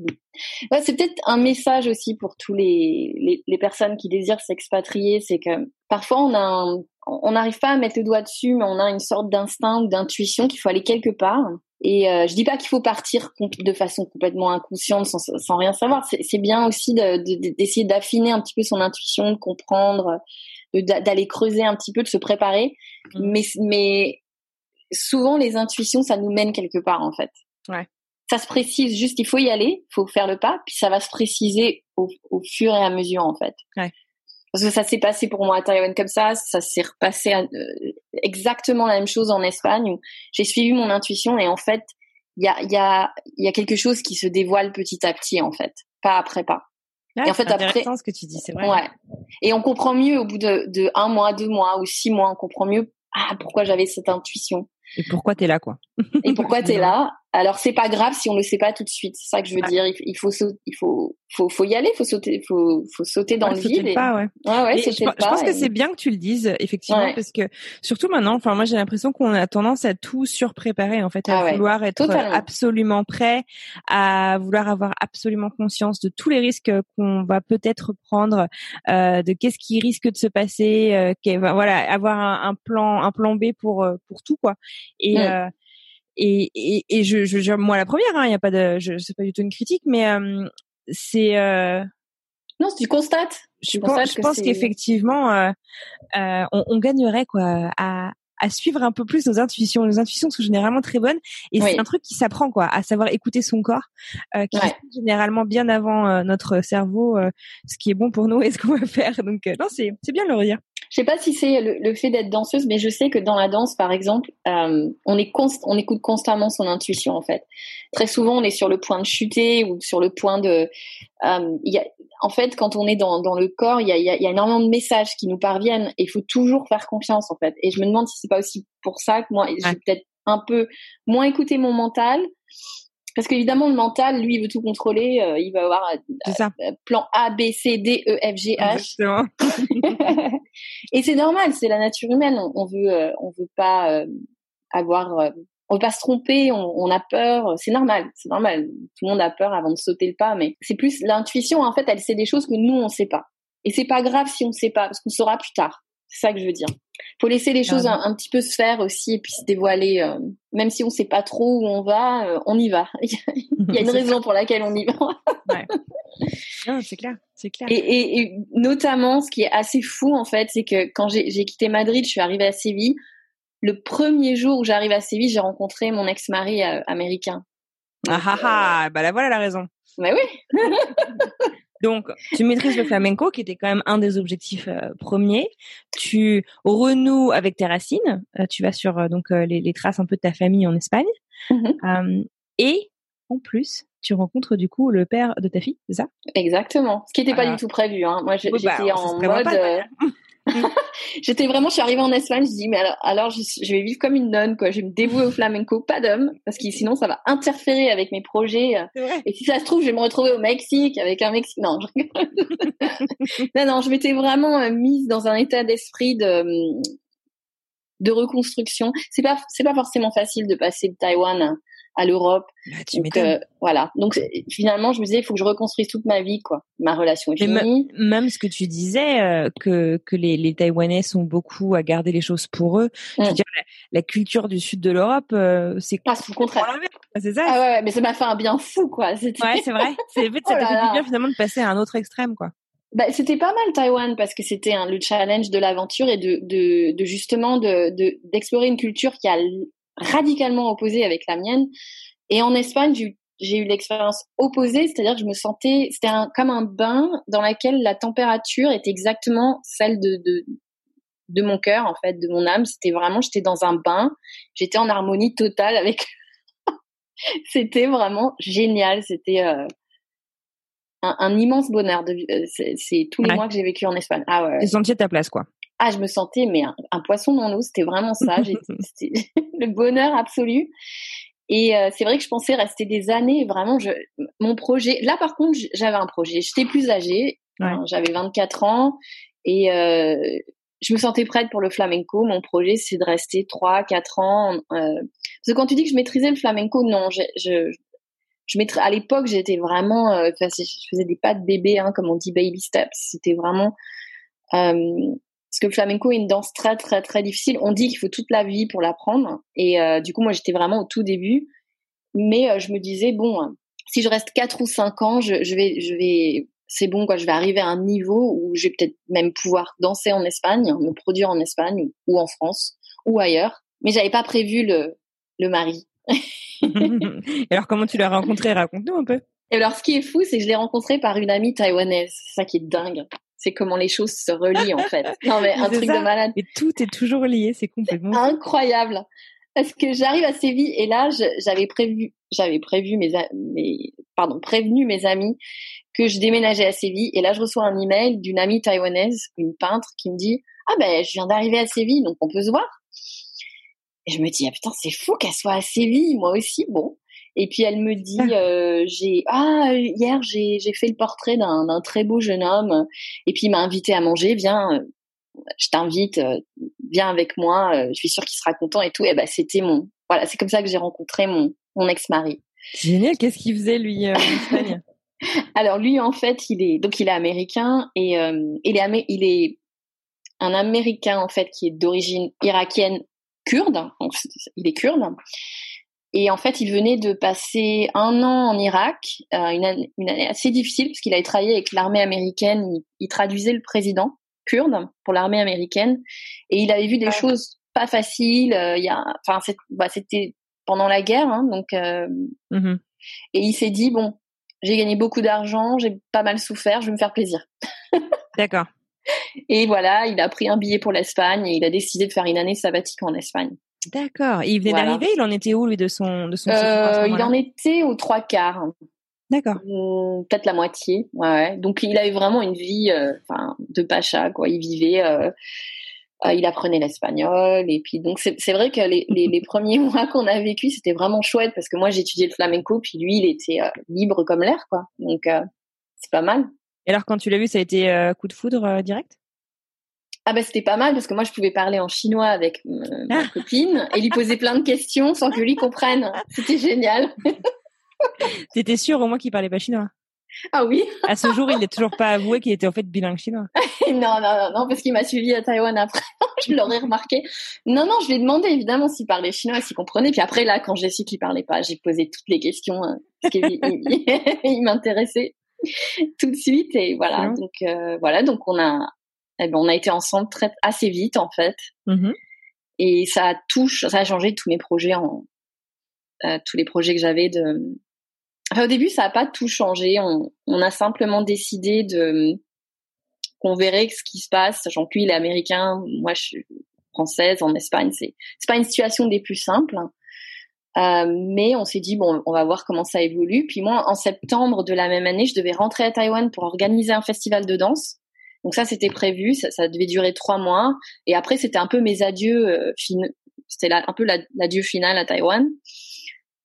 Ouais, c'est peut-être un message aussi pour tous les, les, les personnes qui désirent s'expatrier, c'est que parfois on a on n'arrive pas à mettre le doigt dessus, mais on a une sorte d'instinct ou d'intuition qu'il faut aller quelque part. Et euh, je dis pas qu'il faut partir de façon complètement inconsciente sans, sans rien savoir. C'est bien aussi d'essayer de, d'affiner un petit peu son intuition, de comprendre, d'aller creuser un petit peu, de se préparer. Mmh. Mais, mais souvent les intuitions, ça nous mène quelque part en fait. Ouais. Ça se précise juste, il faut y aller, il faut faire le pas, puis ça va se préciser au, au fur et à mesure en fait. Ouais. Parce que ça s'est passé pour moi à Taïwan comme ça, ça s'est repassé à, euh, exactement la même chose en Espagne où j'ai suivi mon intuition et en fait, il y a, y, a, y a quelque chose qui se dévoile petit à petit en fait, pas après pas. et en fait, après, ce que tu dis, c'est vrai. Ouais. Et on comprend mieux au bout de, de un mois, deux mois ou six mois, on comprend mieux ah pourquoi j'avais cette intuition. Et pourquoi t'es là, quoi. et pourquoi t'es là. Alors c'est pas grave si on le sait pas tout de suite. C'est ça que je veux dire. Il, faut il faut faut faut y aller, faut sauter, faut faut sauter dans le vide. Pas, ouais. ouais, ouais je, je, pense que c'est bien que tu le dises effectivement parce que surtout maintenant, enfin moi j'ai l'impression qu'on a tendance à tout surpréparer en fait, à ah vouloir être absolument prêt, à vouloir avoir absolument conscience de tous les risques qu'on va peut-être prendre, euh, de qu'est-ce qui risque de se passer, euh, voilà, avoir un, un, plan un plan B pour euh, pour tout quoi. Et euh, et, et, et je, je, moi la première, il hein, y a pas de, je c'est pas du tout une critique, mais euh, c'est euh, non, tu constates. Je, pense, je pense qu'effectivement, euh, euh, on, on, gagnerait quoi à, à suivre un peu plus nos intuitions. Nos intuitions sont généralement très bonnes et c'est un truc qui s'apprend quoi, à savoir écouter son corps, euh, qui est généralement bien avant euh, notre cerveau, euh, ce qui est bon pour nous et ce qu'on va faire. Donc non, c'est c'est bien de le redire. Je sais pas si c'est le, fait d'être danseuse, mais je sais que dans la danse, par exemple, euh, on, est on écoute constamment son intuition en fait. Très souvent, on est sur le point de chuter ou sur le point de. Euh, y a, en fait, quand on est dans, dans le corps, il y a, y a, énormément de messages qui nous parviennent et il faut toujours faire confiance en fait. Et je me demande si c'est pas aussi pour ça que moi, j'ai peut-être un peu moins écouté mon mental parce qu'évidemment, le mental, lui, il veut tout contrôler. Euh, il va avoir euh, euh, plan A, B, C, D, E, F, G, H. et c'est normal, c'est la nature humaine. On, veut, on veut pas avoir, on veut pas se tromper. On, a peur. C'est normal, c'est normal. Tout le monde a peur avant de sauter le pas, mais c'est plus l'intuition. En fait, elle sait des choses que nous on sait pas. Et c'est pas grave si on sait pas, parce qu'on saura plus tard. C'est ça que je veux dire. Faut laisser les choses un, petit peu se faire aussi et puis se dévoiler. Euh, même si on sait pas trop où on va, euh, on y va. Il y a une raison pour laquelle on y va. ouais. c'est clair, c'est clair. Et, et, notamment, ce qui est assez fou en fait, c'est que quand j'ai quitté Madrid, je suis arrivée à Séville. Le premier jour où j'arrive à Séville, j'ai rencontré mon ex-mari euh, américain. ah ah ah, bah là voilà la raison. Mais oui. Donc, tu maîtrises le flamenco, qui était quand même un des objectifs euh, premiers. Tu renoues avec tes racines. Euh, tu vas sur euh, donc les, les, traces un peu de ta famille en Espagne. Mmh et en plus, tu rencontres du coup le père de ta fille, c'est ça Exactement. Ce qui n'était pas du tout prévu. Hein. Moi, bah, j'étais en mode. J'étais vraiment, je suis arrivée en Espagne, je dis mais alors, alors je, vais vivre comme une nonne quoi, je vais me dévouer au flamenco, pas d'homme, parce que sinon ça va interférer avec mes projets. Et si ça se trouve, je vais me retrouver au Mexique avec un Mexique. Non, je... non, non, je m'étais vraiment euh, mise dans un état d'esprit de de reconstruction. C'est pas c'est pas forcément facile de passer de Taïwan à l'Europe. Bah, donc euh, voilà. Donc finalement, je me disais, il faut que je reconstruise toute ma vie, quoi. Ma relation est finie. Même ce que tu disais, euh, que que les, les Taïwanais sont beaucoup à garder les choses pour eux. Je veux mm. dire, la, culture du sud de l'Europe, euh, c'est ah, c'est le contraire. C'est ça. Ah ouais, mais ça m'a fait un bien fou, quoi. Ouais, c'est vrai. C'est fait, ça oh t'a fait bien finalement de passer à un autre extrême, quoi. Bah, c'était pas mal Taïwan parce que c'était le challenge de l'aventure et de, de, de justement de d'explorer une culture qui a radicalement opposée avec la mienne. Et en Espagne, j'ai eu l'expérience opposée, c'est-à-dire que je me sentais, c'était comme un bain dans lequel la température était exactement celle de, de, de mon cœur, en fait, de mon âme. C'était vraiment, j'étais dans un bain, j'étais en harmonie totale avec. c'était vraiment génial. C'était euh, un, un, immense bonheur. De, euh, c'est tous les mois que j'ai vécu en Espagne. Ah ouais. Tu sentais ta place, quoi. Ah, je me sentais mais un, poisson dans l'eau. C'était vraiment ça. C'était le bonheur absolu. Et euh, c'est vrai que je pensais rester des années. Vraiment, je, mon projet. Là, par contre, j'avais un projet. J'étais plus âgée. J'avais 24 ans et euh, je me sentais prête pour le flamenco. Mon projet, c'est de rester 3, 4 ans. Euh, parce que quand tu dis que je maîtrisais le flamenco, non, je, je, je maîtrise, à l'époque, j'étais vraiment, euh, je faisais des pas de bébé, hein, comme on dit baby steps. C'était vraiment, euh, parce que le flamenco est une danse très très très difficile. On dit qu'il faut toute la vie pour l'apprendre. Et euh, du coup, moi, j'étais vraiment au tout début. Mais euh, je me disais, bon, si je reste 4 ou 5 ans, je, je vais, je vais, c'est bon, quoi. Je vais arriver à un niveau où je vais peut-être même pouvoir danser en Espagne, me produire en Espagne ou en France ou ailleurs. Mais j'avais pas prévu le, le mari. et alors, comment tu l'as rencontré? Raconte-nous un peu. Et alors, ce qui est fou, c'est que je l'ai rencontré par une amie taïwanaise. C'est ça qui est dingue c'est comment les choses se relient en fait. Non mais un truc de malade. Et tout est toujours lié, c'est complètement incroyable. Parce que j'arrive à Séville et là j'avais prévu, j'avais prévu mes, mes, pardon, prévenu mes amis que je déménageais à Séville et là je reçois un email d'une amie taïwanaise, une peintre, qui me dit ah ben je viens d'arriver à Séville donc on peut se voir. Et je me dis ah putain c'est fou qu'elle soit à Séville moi aussi bon Et puis elle me dit, euh, j'ai ah hier j'ai j'ai fait le portrait d'un d'un très beau jeune homme. Et puis il m'a invité à manger. Viens, je t'invite, viens avec moi. je suis sûre qu'il sera content et tout. Et ben c'était mon voilà, c'est comme ça que j'ai rencontré mon mon ex-mari. Génial. Qu'est-ce qu'il faisait lui en Espagne? Alors lui en fait il est donc il est américain et il est il est un américain en fait qui est d'origine irakienne kurde. Donc il est kurde et en fait, il venait de passer un an en Irak, euh, une, année, une, année, assez difficile parce qu'il avait travaillé avec l'armée américaine. Il, traduisait le président kurde pour l'armée américaine et il avait vu des choses pas faciles. Euh, il enfin, bah, c'était pendant la guerre, hein, donc. Euh, mmh et il s'est dit bon, j'ai gagné beaucoup d'argent, j'ai pas mal souffert, je vais me faire plaisir. D'accord. Et voilà, il a pris un billet pour l'Espagne et il a décidé de faire une année sabbatique en Espagne. D'accord. il venait d'arriver, il en était où lui de son de son euh, Il en était aux trois quarts. D'accord. Peut-être la moitié. Ouais. Donc il avait vraiment une vie, euh, de pacha quoi. Il vivait, euh, il apprenait l'espagnol et puis donc c'est vrai que les, les, les premiers mois qu'on a vécu c'était vraiment chouette parce que moi j'étudiais le flamenco puis lui il était libre comme l'air quoi. Donc c'est pas mal. Et alors quand tu l'as vu ça a été coup de foudre direct? Ah bah c'était pas mal parce que moi je pouvais parler en chinois avec euh, ma copine et lui poser plein de questions sans que lui comprenne. C'était génial. T'étais sûre au moins qu'il parlait pas chinois? Ah oui. à ce jour, il n'est toujours pas avoué qu'il était en fait bilingue chinois. non, non, non, non, parce qu'il m'a suivi à Taïwan après. je l'aurais remarqué. Non, non, je lui ai demandé évidemment s'il parlait chinois, s'il comprenait. Puis après là, quand j'ai su qu'il parlait pas, j'ai posé toutes les questions hein, parce qu'il il, m'intéressait tout de suite et voilà. Donc euh, voilà, donc on a eh ben, on a été ensemble très assez vite en fait. Mmh et ça a tout, ça a changé tous mes projets en euh, tous les projets que j'avais de. au début, ça a pas tout changé. On, on a simplement décidé de qu'on verrait ce qui se passe, sachant que lui il est américain, moi je suis française en Espagne. C'est c'est pas une situation des plus simples. Euh, mais on s'est dit bon, on va voir comment ça évolue. Puis moi, en septembre de la même année, je devais rentrer à Taïwan pour organiser un festival de danse. Donc ça, c'était prévu, ça, devait durer trois mois. Et après, c'était un peu mes adieux, euh, c'était un peu l'adieu final à Taïwan.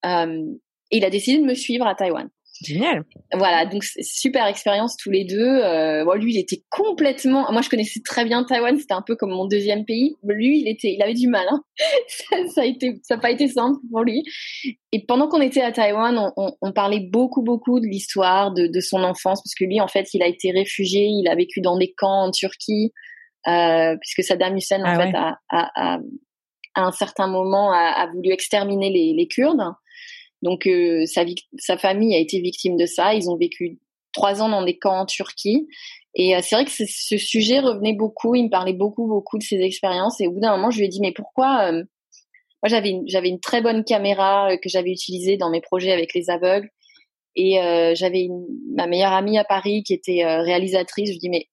Euh, et il a décidé de me suivre à Taïwan. Génial. Voilà, donc super expérience tous les deux. Euh, bon, lui, il était complètement. Moi, je connaissais très bien Taïwan. C'était un peu comme mon deuxième pays. Lui, il était, il avait du mal. Hein. ça, a été, ça n'a pas été simple pour lui. Et pendant qu'on était à Taïwan, on, on, on, parlait beaucoup, beaucoup de l'histoire de, de, son enfance, parce que lui, en fait, il a été réfugié. Il a vécu dans des camps en Turquie, euh, puisque Saddam Hussein, en ah fait, a, a, a, à un certain moment, a, voulu exterminer les, les Kurdes. Donc euh, sa, sa famille a été victime de ça. Ils ont vécu trois ans dans des camps en Turquie. Et euh, c'est vrai que ce sujet revenait beaucoup. Il me parlait beaucoup, beaucoup de ses expériences. Et au bout d'un moment, je lui ai dit mais pourquoi euh, Moi, j'avais une, une très bonne caméra que j'avais utilisée dans mes projets avec les aveugles. Et j'avais ma meilleure amie à Paris qui était réalisatrice. Je lui dis mais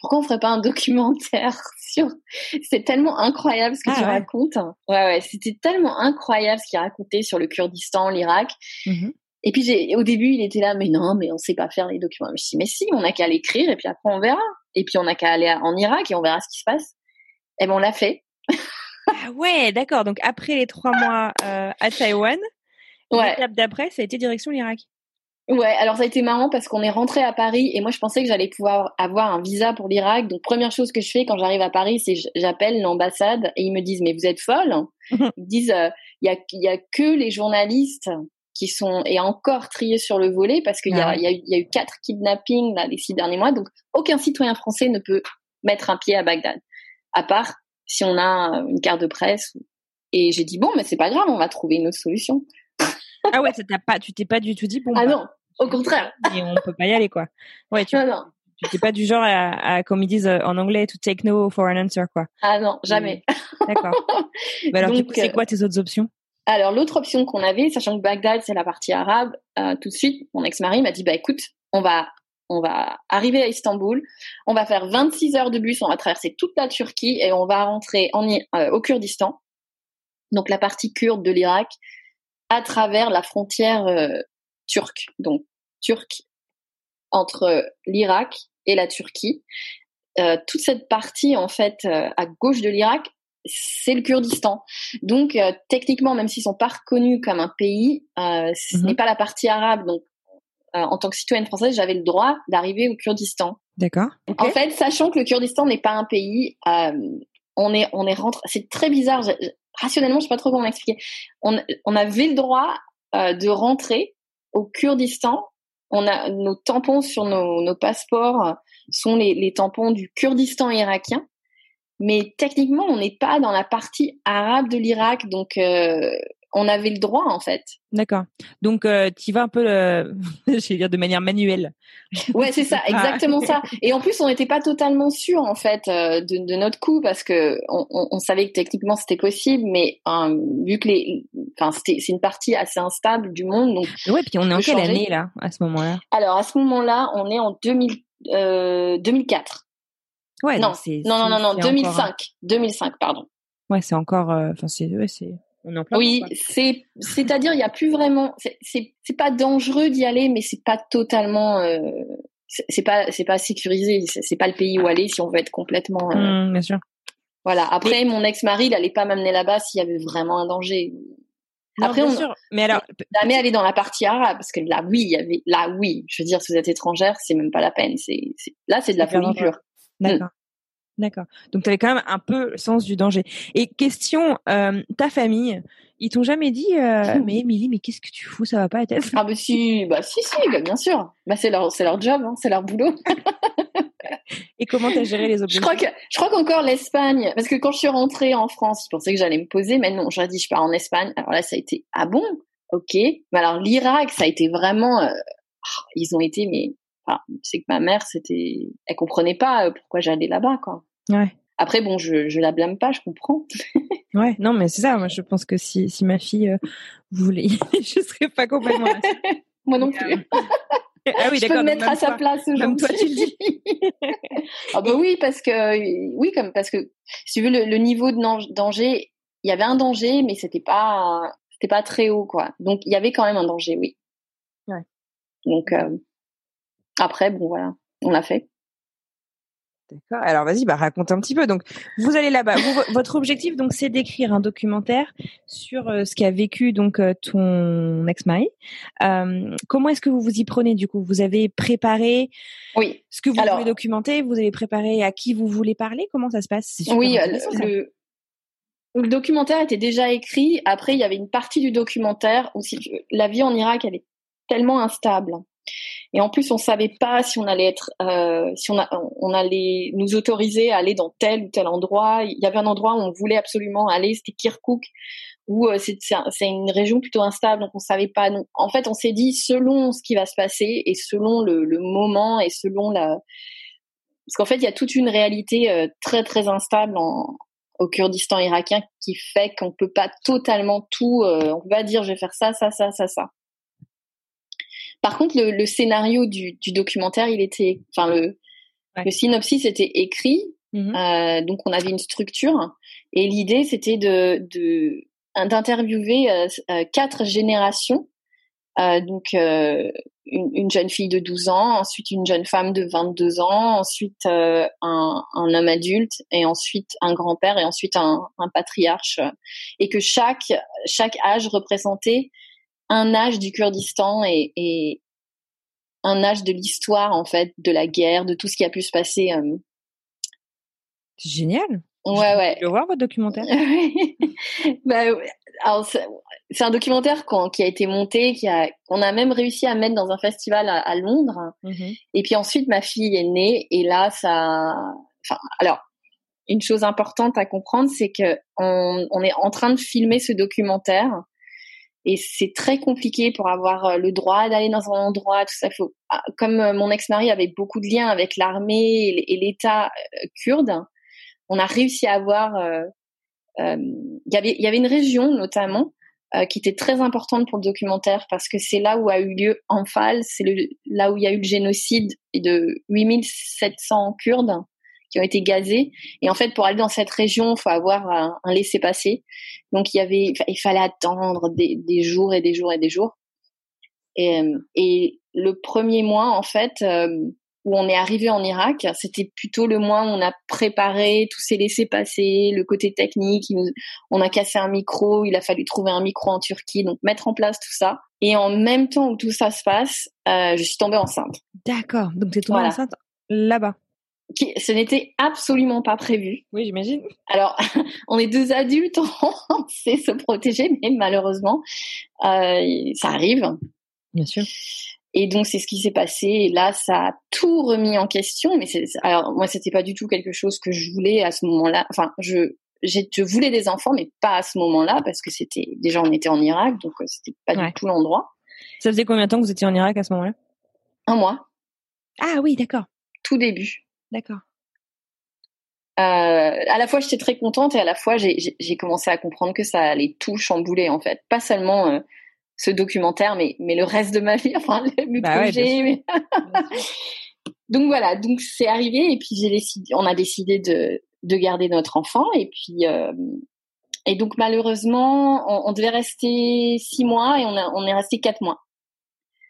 pourquoi on ferait pas un documentaire sur c'est tellement incroyable ce que ah tu racontes. Ouais ouais c'était tellement incroyable ce qu'il racontait sur le Kurdistan l'Irak. Mmh et puis au début il était là mais non mais on sait pas faire les documents. Je dit mais si on a qu'à l'écrire et puis après on verra. Et puis on a qu'à aller en Irak et on verra ce qui se passe. Et ben on l'a fait. Ah ouais d'accord. Donc après les trois mois euh, à Taïwan ouais. l'étape d'après ça a été direction l'Irak Ouais, alors ça a été marrant parce qu'on est rentré à Paris et moi je pensais que j'allais pouvoir avoir un visa pour l'Irak. Donc première chose que je fais quand j'arrive à Paris, c'est j'appelle l'ambassade et ils me disent mais vous êtes folle? Ils disent euh, il y a il y a que les journalistes qui sont et encore triés sur le volet parce qu'il y, a, ah y, a, y a eu quatre kidnappings là, les six derniers mois. Donc aucun citoyen français ne peut mettre un pied à Bagdad à part si on a une carte de presse. Et j'ai dit bon mais c'est pas grave, on va trouver une autre solution. ah ouais, pas, tu t'es pas du tout dit bon. Ah bah, non, au contraire. Et on peut pas y aller, quoi. Ouais, tu, non, tu pas du genre à, comme ils disent euh, en anglais, to take no for an answer, quoi. Ah non, jamais. D'accord. Bah alors, c'est euh, quoi tes autres options? Alors, l'autre option qu'on avait, sachant que Bagdad, c'est la partie arabe, euh, tout de suite, mon ex-mari m'a dit, bah écoute, on va on va arriver à Istanbul, on va faire 26 heures de bus, on va traverser toute la Turquie et on va rentrer en, au Kurdistan, donc la partie kurde de l'Irak, à travers la frontière turque. Donc turc entre l'Irak et la Turquie. Euh, toute cette partie en fait euh, à gauche de l'Irak, c'est le Kurdistan. Donc techniquement, même s'ils sont pas reconnus comme un pays, ce Mhm. n'est pas la partie arabe. Donc en tant que citoyenne française, j'avais le droit d'arriver au Kurdistan. D'accord. En fait, sachant que le Kurdistan n'est pas un pays, euh, on est on est rentré. C'est très bizarre. Je- rationnellement, je sais pas trop comment l'expliquer. On on avait le droit euh, de rentrer au Kurdistan. On a nos tampons sur nos, passeports sont les, les tampons du Kurdistan irakien. Mais techniquement, on n'est pas dans la partie arabe de l'Irak, donc euh, on avait le droit en fait. D'accord. Donc, euh, tu vas un peu, le... je vais dire de manière manuelle. Ouais, c'est ça, exactement ça. Et en plus, on n'était pas totalement sûr en fait euh, de, de notre coup parce que on, on, on savait que techniquement c'était possible, mais euh, vu que les, enfin c'était c'est une partie assez instable du monde. Donc, Ouais, puis on est en quelle changer. année là, à ce moment-là? Alors à ce moment-là, on est en 2000, euh, 2004. Ouais. non, non, non, non, non, c'est encore 2005, 2005, pardon. Ouais, c'est encore. euh, Enfin, c'est, ouais, c'est. On est en plein. Oui, c'est c'est-à-dire il y a plus vraiment, c'est c'est c'est pas dangereux d'y aller, mais c'est pas totalement. Euh, c'est pas c'est pas sécurisé c'est pas le pays où aller si on veut être complètement euh, Hum, bien sûr. Voilà. Après, mon ex-mari, il allait pas m'amener là-bas s'il y avait vraiment un danger. Non, Après, bien on- sûr. Mais alors, Jamais aller dans la partie arabe, parce que là, oui, il y avait, là, oui. Je veux dire, si vous êtes étrangère, c'est même pas la peine. C'est, là, c'est de la folie pure. D'accord. D'accord. Donc, tu avais quand même un peu le sens du danger. Et question, euh, ta famille, ils t'ont jamais dit, euh, mais Émilie, mais qu'est-ce que tu fous, ça va pas être Ah, bah, si, bah, si, si, bah, bien sûr. Bah, c'est leur, c'est leur job, hein, c'est leur boulot. Et comment t'as géré les Je objectifs? crois que, je crois qu'encore l'Espagne, parce que quand je suis rentrée en France, ils pensaient que j'allais me poser, mais non, j'aurais dit, je pars en Espagne. Alors là, ça a été, ah bon? Ok. Mais alors, l'Irak, ça a été vraiment, euh, ah, ils ont été, mais, enfin, c'est que ma mère, c'était, elle comprenait pas pourquoi j'allais là-bas, quoi. Ouais. Après, bon, je, je la blâme pas, je comprends. Ouais, non, mais c'est ça. Moi, je pense que si, si ma fille euh, voulait, je serais pas complètement. Moi non plus. ah oui, je peux me mettre à sa place même toi, tu le aujourd'hui. ah bah oui, parce que oui, comme parce que si tu veux le, le niveau de danger, il y avait un danger, mais c'était pas c'était pas très haut quoi. Donc il y avait quand même un danger, oui. Ouais. Donc euh, après bon voilà, on l'a fait. D'accord. Alors vas-y, bah raconte un petit peu. Donc vous allez là-bas. Vous, votre objectif donc c'est d'écrire un documentaire sur euh, ce qu'a vécu donc euh, ton ex-mari. Euh, comment est-ce que vous vous y prenez du coup? Vous avez préparé Oui, ce que vous Alors- voulez documenter? Vous avez préparé à qui vous voulez parler? Comment ça se passe? Oui, le, le documentaire était déjà écrit. Après, il y avait une partie du documentaire où si tu veux, la vie en Irak, elle est tellement instable. Et en plus, on savait pas si on allait être, euh, si on, allait nous autoriser à aller dans tel ou tel endroit. Il y avait un endroit où on voulait absolument aller, c'était Kirkuk, où euh, c'est c'est un- c'est une région plutôt instable, donc on savait pas. En fait, on s'est dit selon ce qui va se passer et selon le, moment et selon la, parce qu'en fait, il y a toute une réalité euh, très très instable au Kurdistan irakien qui fait qu'on peut pas totalement tout. on peut pas dire je vais faire ça, ça, ça, ça, ça. Par contre, le, le scénario du, du documentaire, il était, enfin le, Ouais. le synopsis était écrit, Mhm. euh, donc on avait une structure et l'idée c'était de de d'interviewer euh, euh, quatre générations. Euh, donc euh, une, une jeune fille de 12 ans, ensuite une jeune femme de 22 ans, ensuite euh, un, un homme adulte et ensuite un grand-père et ensuite un, un patriarche et que chaque chaque âge représentait un âge du Kurdistan et, et un âge de l'histoire en fait de la guerre de tout ce qui a pu se passer euh. C'est génial. ouais ouais Je veux voir votre documentaire. bah, c'est un documentaire qu'on- qui a été monté, qui a, qu'on a même réussi à mettre dans un festival à, à Londres. Mhm. Et puis ensuite, ma fille est née, et là, ça. Enfin, alors, une chose importante à comprendre, c'est que on, on est en train de filmer ce documentaire, et c'est très compliqué pour avoir euh, le droit d'aller dans un endroit, tout ça. Faut, ah, comme euh, mon ex-mari avait beaucoup de liens avec l'armée et l'État euh, kurde, on a réussi à avoir. Il y avait, une région notamment qui était très importante pour le documentaire parce que c'est là où a eu lieu Anfal, c'est là où il y a eu le génocide de 8700 Kurdes qui ont été gazés. Et en fait, pour aller dans cette région, il faut avoir un, un laissez-passer. Donc il y avait, il fallait attendre des, des jours et des jours et des jours. Et, euh, et le premier mois, en fait, euh, où on est arrivé en Irak, c'était plutôt le mois où on a préparé, tout s'est laissé passer, le côté technique, on a cassé un micro, il a fallu trouver un micro en Turquie, donc mettre en place tout ça. Et en même temps où tout ça se passe, euh, je suis tombée enceinte. D'accord, donc tu es tombée enceinte là-bas. Ce n'était absolument pas prévu. Oui, j'imagine. Alors, on est deux adultes, on sait se protéger, mais malheureusement, euh, ça arrive. Bien sûr. Et donc c'est ce qui s'est passé. Et là, ça a tout remis en question. Mais alors moi, c'était pas du tout quelque chose que je voulais à ce moment-là. Enfin, je, je voulais des enfants, mais pas à ce moment-là parce que c'était déjà on était en Irak, donc euh, c'était pas du tout l'endroit. Ça faisait combien de temps que vous étiez en Irak à ce moment-là? Un mois. Ah oui, d'accord. Tout début. D'accord. Euh, à la fois, j'étais très contente et à la fois, j'ai commencé à comprendre que ça allait tout chambouler en fait. Pas seulement euh, ce documentaire, mais, mais le reste de ma vie, enfin, le bah projet. donc voilà, donc c'est arrivé et puis j'ai décidé, on a décidé de, de garder notre enfant et puis euh, et donc malheureusement, on, devait rester six mois et on, a, on est resté quatre mois.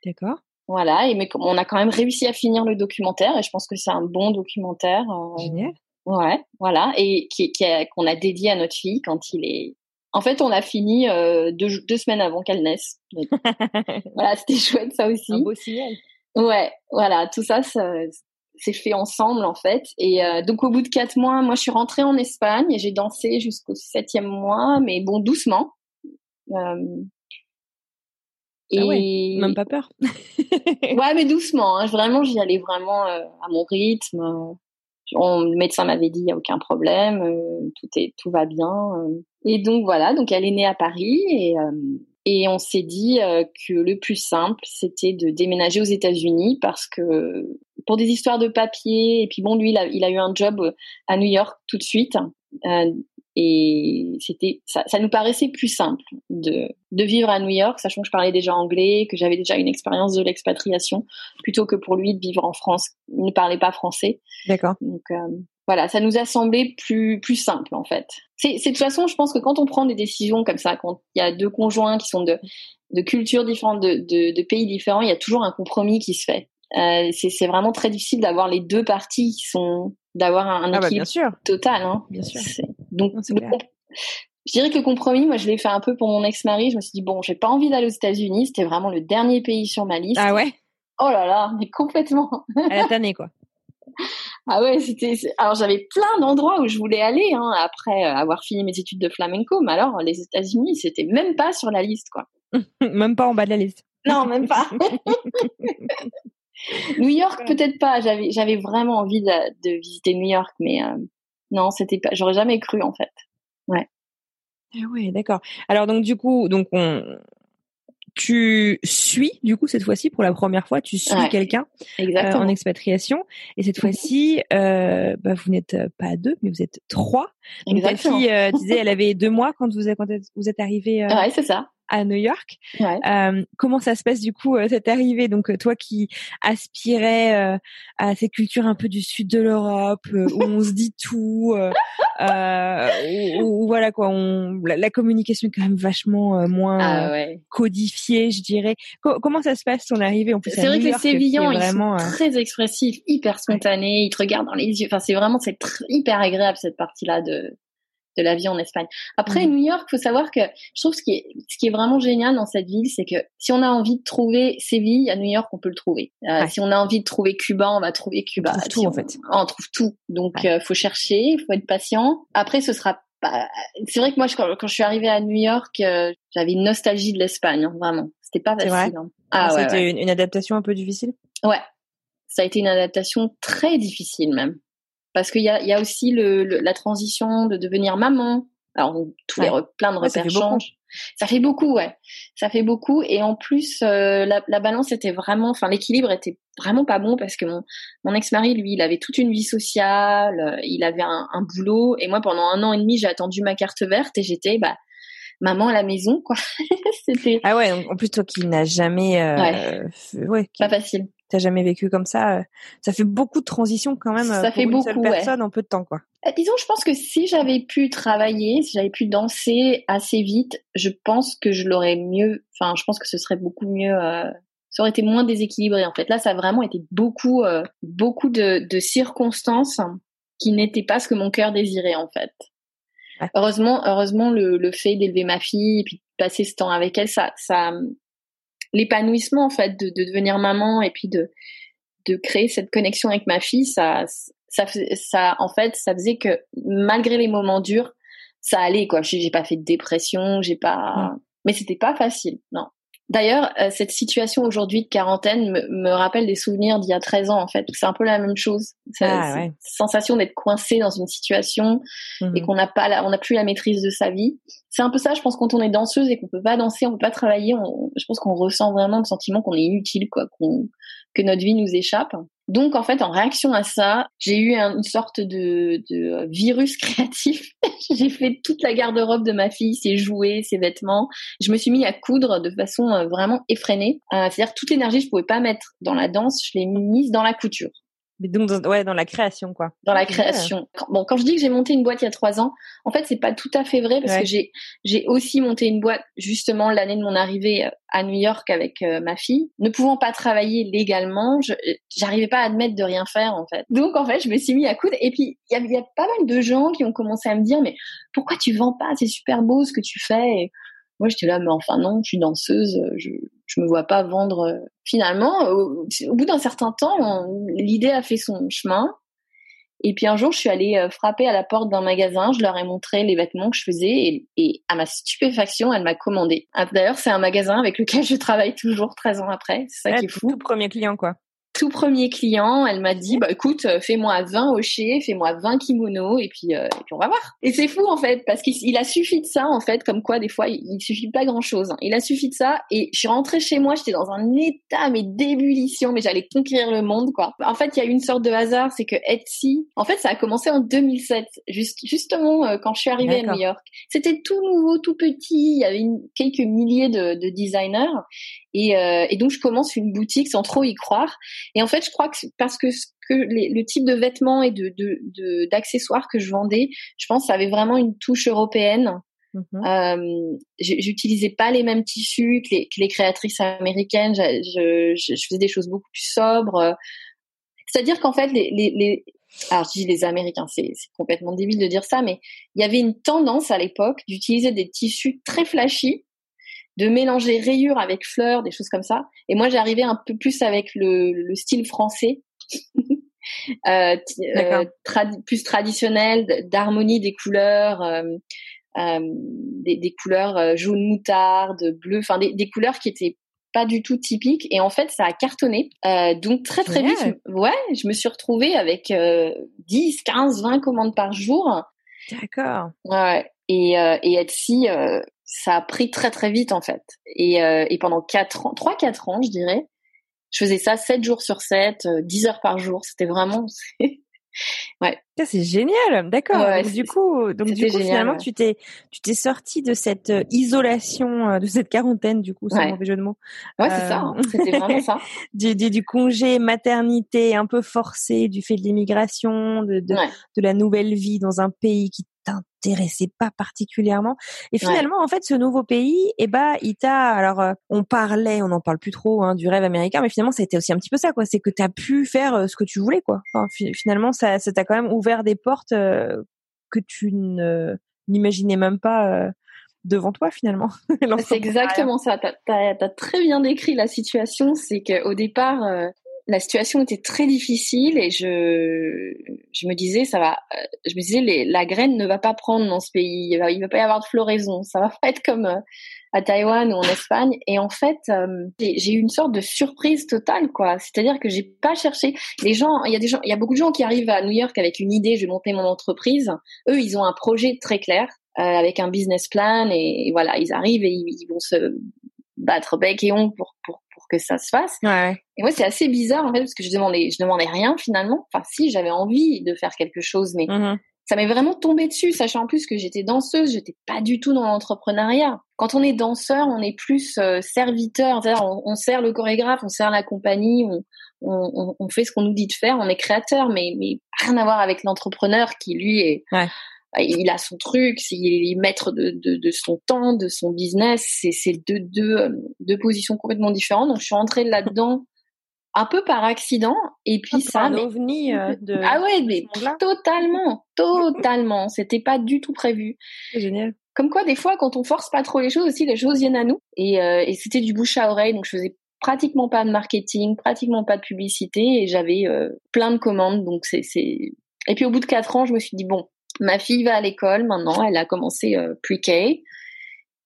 D'accord. Voilà, et mais on a quand même réussi à finir le documentaire et je pense que c'est un bon documentaire. Euh, Génial. Ouais, voilà, et qui, qui qu'on a dédié à notre fille quand il est en fait, on a fini euh, deux, deux, semaines avant qu'elle naisse. voilà, c'était chouette ça aussi. Un beau signal. Ouais, voilà, tout ça, ça c'est fait ensemble en fait. Et euh, donc au bout de quatre mois, moi je suis rentrée en Espagne et j'ai dansé jusqu'au septième mois, mais bon doucement. Euh, et ah ouais, même pas peur. ouais, mais doucement. Hein. Vraiment, j'y allais vraiment euh, à mon rythme le médecin m'avait dit il y a aucun problème, euh, tout est tout va bien. Euh. Et donc voilà, donc elle est née à Paris et euh, et on s'est dit que le plus simple c'était de déménager aux États-Unis parce que pour des histoires de papier et puis bon lui il a, il a eu un job à New York tout de suite et c'était ça, ça, nous paraissait plus simple de, de vivre à New York, sachant que je parlais déjà anglais, que j'avais déjà une expérience de l'expatriation, plutôt que pour lui de vivre en France. Il ne parlait pas français. D'accord. Donc euh, voilà, ça nous a semblé plus plus simple en fait. C'est de toute façon, je pense que quand on prend des décisions comme ça, quand il y a deux conjoints qui sont de de cultures différentes, de, de, de pays différents, il y a toujours un compromis qui se fait. Euh, c'est vraiment très difficile d'avoir les deux parties qui sont d'avoir un, ah bah, équilibre total. Hein. Bien sûr. Donc, je dirais que le compromis, moi, je l'ai fait un peu pour mon ex-mari. Je me suis dit bon, j'ai pas envie d'aller aux États-Unis. C'était vraiment le dernier pays sur ma liste. Ah ouais? Oh là là, mais complètement. Elle a tanné quoi. Ah ouais, c'était. Alors j'avais plein d'endroits où je voulais aller hein, après euh, avoir fini mes études de flamenco, mais alors les États-Unis, c'était même pas sur la liste quoi. même pas en bas de la liste. Non, même pas. New York, peut-être pas. J'avais, j'avais vraiment envie de, visiter New York, mais euh, non, c'était pas. J'aurais jamais cru en fait. Ouais. Ah ouais, d'accord. Alors donc du coup, donc on, tu suis du coup cette fois-ci pour la première fois, tu suis quelqu'un euh, en expatriation et cette mhm. fois-ci, euh, bah, vous n'êtes pas deux, mais vous êtes trois. Donc ta fille euh, disait, elle avait deux mois quand vous êtes, quand vous êtes arrivé. ouais, c'est ça à New York. Euh, comment ça se passe du coup euh, cette arrivée? Donc euh, toi qui aspirais à ces cultures un peu du sud de l'Europe où on se dit tout, où, voilà quoi, on, la, communication est quand même vachement moins ah codifiée, je dirais. comment ça se passe ton arrivée? En plus, c'est vrai que les Sévillans ils sont très expressifs, hyper spontanés, ils te regardent dans les yeux. Enfin, c'est vraiment c'est hyper agréable cette partie-là de de la vie en Espagne. Après, mmh. New York, faut savoir que je trouve ce qui est, ce qui est vraiment génial dans cette ville, c'est que si on a envie de trouver Séville à New York, on peut le trouver. Euh, si on a envie de trouver Cuba, on va trouver Cuba. On trouve tout, en fait. On trouve tout. Donc, euh, faut chercher, faut être patient. Après, ce sera pas... C'est vrai que moi, quand, je suis arrivée à New York, euh, j'avais une nostalgie de l'Espagne, hein, vraiment. C'était pas facile. Hein. Ah, ah C'était une adaptation un peu difficile? Ouais. Ça a été une adaptation très difficile, même parce qu'il y a, y a aussi le, la transition de devenir maman. Alors tous les plein de repères changent. Ça fait beaucoup, ouais. Ça fait beaucoup et en plus euh, la, la, balance était vraiment, enfin l'équilibre était vraiment pas bon parce que mon, mon ex-mari lui, il avait toute une vie sociale, euh, il avait un, un boulot et moi pendant un an et demi j'ai attendu ma carte verte et j'étais bah maman à la maison quoi. C'était ah ouais. En plus toi qui n'as jamais euh, ouais. pas facile t'as jamais vécu comme ça euh, Ça fait beaucoup de transitions quand même. Ça euh, pour fait une beaucoup, seule personne en peu de temps, quoi. Euh, disons, je pense que si j'avais pu travailler, si j'avais pu danser assez vite, je pense que je l'aurais mieux. Enfin, je pense que ce serait beaucoup mieux ça aurait été moins déséquilibré. En fait, là, ça a vraiment été beaucoup, euh, beaucoup de, de, circonstances qui n'étaient pas ce que mon cœur désirait, en fait. Heureusement, heureusement, le, le fait d'élever ma fille et puis de passer ce temps avec elle, ça, ça, l'épanouissement en fait de, de, devenir maman et puis de de créer cette connexion avec ma fille, ça, ça, ça, en fait, ça faisait que malgré les moments durs, ça allait quoi. J'ai pas fait de dépression, j'ai pas, mais c'était pas facile, non. D'ailleurs, euh, cette situation aujourd'hui de quarantaine me, me rappelle des souvenirs d'il y a 13 ans en fait. C'est un peu la même chose. Ah, ouais. sensation d'être coincé dans une situation et mmh qu'on n'a pas, on n'a plus la maîtrise de sa vie. C'est un peu ça, je pense, quand on est danseuse et qu'on peut pas danser, on peut pas travailler. On, je pense qu'on ressent vraiment le sentiment qu'on est inutile, quoi, que notre vie nous échappe. Donc en fait, en réaction à ça, j'ai eu une sorte de, de virus créatif. j'ai fait toute la garde-robe de ma fille, ses jouets, ses vêtements. Je me suis mis à coudre de façon euh, vraiment effrénée. Euh, c'est-à-dire toute l'énergie, je pouvais pas mettre dans la danse, je l'ai mise dans la couture. Mais donc, dans, ouais, dans la création, quoi. Dans la création. Bon, quand je dis que j'ai monté une boîte il y a trois ans, en fait, c'est pas tout à fait vrai parce que j'ai j'ai aussi monté une boîte justement l'année de mon arrivée euh, à New York avec euh, ma fille. Ne pouvant pas travailler légalement, j'arrivais pas à admettre de rien faire en fait. Donc en fait, je me suis mis à coudre et puis il y a, y a, pas mal de gens qui ont commencé à me dire mais pourquoi tu vends pas? C'est super beau ce que tu fais. Et moi, j'étais là mais enfin non, je suis danseuse, je je me vois pas vendre. Euh, finalement, au, bout d'un certain temps, l'idée a fait son chemin. Et puis un jour, je suis allée euh, frapper à la porte d'un magasin, je leur ai montré les vêtements que je faisais et, à ma stupéfaction, elle m'a commandé. Ah, d'ailleurs, c'est un magasin avec lequel je travaille toujours 13 ans après. C'est ça qui est fou. Tout premier client, quoi tout premier client, elle m'a dit, bah écoute, euh, fais-moi 20 hochets, fais-moi 20 kimonos, et puis, euh, et puis on va voir. Et c'est fou en fait, parce qu'il a suffi de ça en fait, comme quoi des fois il, il suffit pas grand-chose. Hein. Il a suffi de ça, et je suis rentrée chez moi, j'étais dans un état mais d'ébullition, mais j'allais conquérir le monde quoi. En fait, il y a une sorte de hasard, c'est que Etsy, en fait, ça a commencé en 2007, juste justement euh, quand je suis arrivée à New York. C'était tout nouveau, tout petit, il y avait une, quelques milliers de, de designers, et, euh, et, donc je commence une boutique sans trop y croire. Et en fait, je crois que parce que, que le type de vêtements et de d'accessoires que je vendais, je pense, ça avait vraiment une touche européenne. Mmh euh, J'utilisais pas les mêmes tissus que les, que les créatrices américaines. Je, je, je, faisais des choses beaucoup plus sobres. C'est-à-dire qu'en fait, les, les, les, alors je dis les Américains, c'est complètement débile de dire ça, mais il y avait une tendance à l'époque d'utiliser des tissus très flashy de mélanger rayures avec fleurs, des choses comme ça. Et moi, j'arrivais un peu plus avec le, le style français, euh, euh plus traditionnel, d'harmonie des couleurs, euh, des, des, couleurs jaune moutarde, bleu, enfin des, des, couleurs qui étaient pas du tout typiques. Et en fait, ça a cartonné. donc très très vite, ouais, je me suis retrouvée avec 10, 15, 20 commandes par jour. D'accord. Ouais. Et, et Etsy, ça a pris très très vite en fait. Et, euh, et pendant quatre ans, trois quatre ans, je dirais, je faisais ça 7 jours sur 7, 10 euh, heures par jour. C'était vraiment ouais. Ça c'est génial. D'accord. du coup, donc du coup finalement tu t'es tu t'es sorti de cette euh, isolation de cette quarantaine du coup, sans mauvais jeu de mots. Ouais, c'est ça. Hein. C'était vraiment ça. du, du, du, congé maternité un peu forcé du fait de l'immigration, de de, de la nouvelle vie dans un pays qui t'intéressait pas particulièrement. Et finalement, en fait, ce nouveau pays, eh ben, il t'a, alors, euh, on parlait, on n'en parle plus trop, hein, du rêve américain, mais finalement, ça a été aussi un petit peu ça, quoi. C'est que t'as pu faire euh, ce que tu voulais, quoi. Enfin, finalement, ça, ça t'a quand même ouvert des portes euh, que tu ne, n'imaginais même pas. devant toi finalement. c'est exactement ça. T'as as, très bien décrit la situation. C'est qu'au départ, la situation était très difficile et je, je me disais, ça va, euh, je me disais, la graine ne va pas prendre dans ce pays. Il va, va pas y avoir de floraison. Ça va pas être comme euh, à Taïwan ou en Espagne. Et en fait, euh, j'ai eu une sorte de surprise totale, quoi. C'est-à-dire que j'ai pas cherché. Les gens, il y a des gens, il y a beaucoup de gens qui arrivent à New York avec une idée, je vais monter mon entreprise. Eux, ils ont un projet très clair. avec un business plan et, voilà, ils arrivent et ils, ils vont se battre bec et ongle pour, pour, que ça se fasse. Ouais. Et moi, c'est assez bizarre en fait parce que je demandais, je demandais rien finalement. Enfin, si j'avais envie de faire quelque chose, mais mm-hmm. ça m'est vraiment tombé dessus, sachant en plus que j'étais danseuse, j'étais pas du tout dans l'entrepreneuriat. Quand on est danseur, on est plus euh, serviteur, c'est-à-dire on, on, sert le chorégraphe, on sert la compagnie, on, on, on fait ce qu'on nous dit de faire, on est créateur, mais, mais rien à voir avec l'entrepreneur qui lui est ouais il a son truc, il est maître de, de, de son temps, de son business. C'est deux, deux, deux positions complètement différentes. Donc, je suis rentrée là-dedans un peu par accident. Et puis ça, un ovni euh, de ah ouais, mais totalement, totalement. C'était pas du tout prévu. C'est génial. Comme quoi, des fois, quand on force pas trop les choses aussi, les choses viennent à nous. Et, euh, et c'était du bouche à oreille, donc je faisais pratiquement pas de marketing, pratiquement pas de publicité, et j'avais euh, plein de commandes. Donc c'est. Et puis au bout de quatre ans, je me suis dit bon, ma fille va à l'école maintenant, elle a commencé euh, pre-K.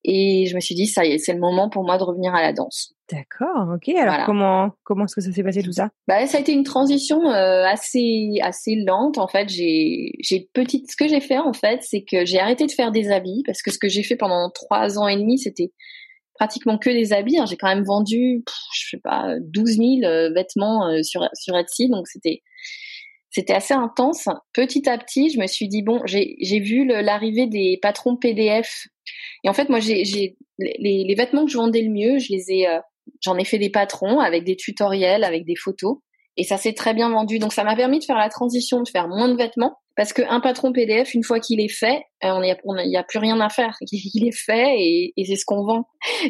Et je me suis dit, ça y est, c'est le moment pour moi de revenir à la danse. D'accord, ok. Alors comment comment est-ce que ça s'est passé tout ça? Bah ça a été une transition euh, assez assez lente en fait. J'ai j'ai petite ce que j'ai fait en fait, c'est que j'ai arrêté de faire des habits parce que ce que j'ai fait pendant trois ans et demi, c'était pratiquement que des habits. Hein. J'ai quand même vendu, je sais pas, 12 000 euh, vêtements euh, sur sur Etsy, donc c'était c'était assez intense. Petit à petit, je me suis dit bon, j'ai vu l'arrivée des patrons PDF. Et en fait, moi, j'ai les, les, vêtements que je vendais le mieux, je les ai j'en ai fait des patrons avec des tutoriels, avec des photos. Et ça s'est très bien vendu. Donc ça m'a permis de faire la transition, de faire moins de vêtements. Parce qu'un patron PDF, une fois qu'il est fait, euh, il n'y a, plus rien à faire. Il est fait et, c'est ce qu'on vend.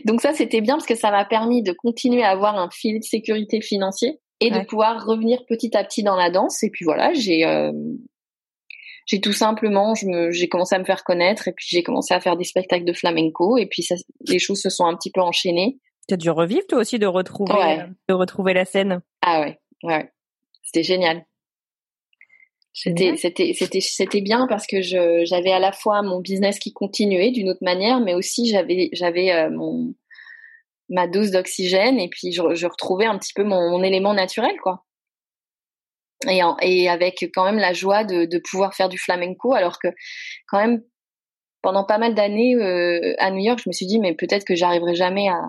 Donc ça, c'était bien parce que ça m'a permis de continuer à avoir un filet de sécurité financier et de pouvoir revenir petit à petit dans la danse. Et puis voilà, j'ai euh, j'ai tout simplement, j'ai commencé à me faire connaître et puis j'ai commencé à faire des spectacles de flamenco et puis ça, les choses se sont un petit peu enchaînées. Tu as dû revivre toi aussi de retrouver, euh, de retrouver la scène. Ah ouais, ouais, c'était génial. C'était c'était c'était c'était bien parce que je j'avais à la fois mon business qui continuait d'une autre manière, mais aussi j'avais j'avais euh, mon ma dose d'oxygène et puis je, je, retrouvais un petit peu mon, mon élément naturel quoi. Et, et avec quand même la joie de, de pouvoir faire du flamenco alors que quand même pendant pas mal d'années euh, à New York, je me suis dit mais peut-être que j'arriverai jamais à,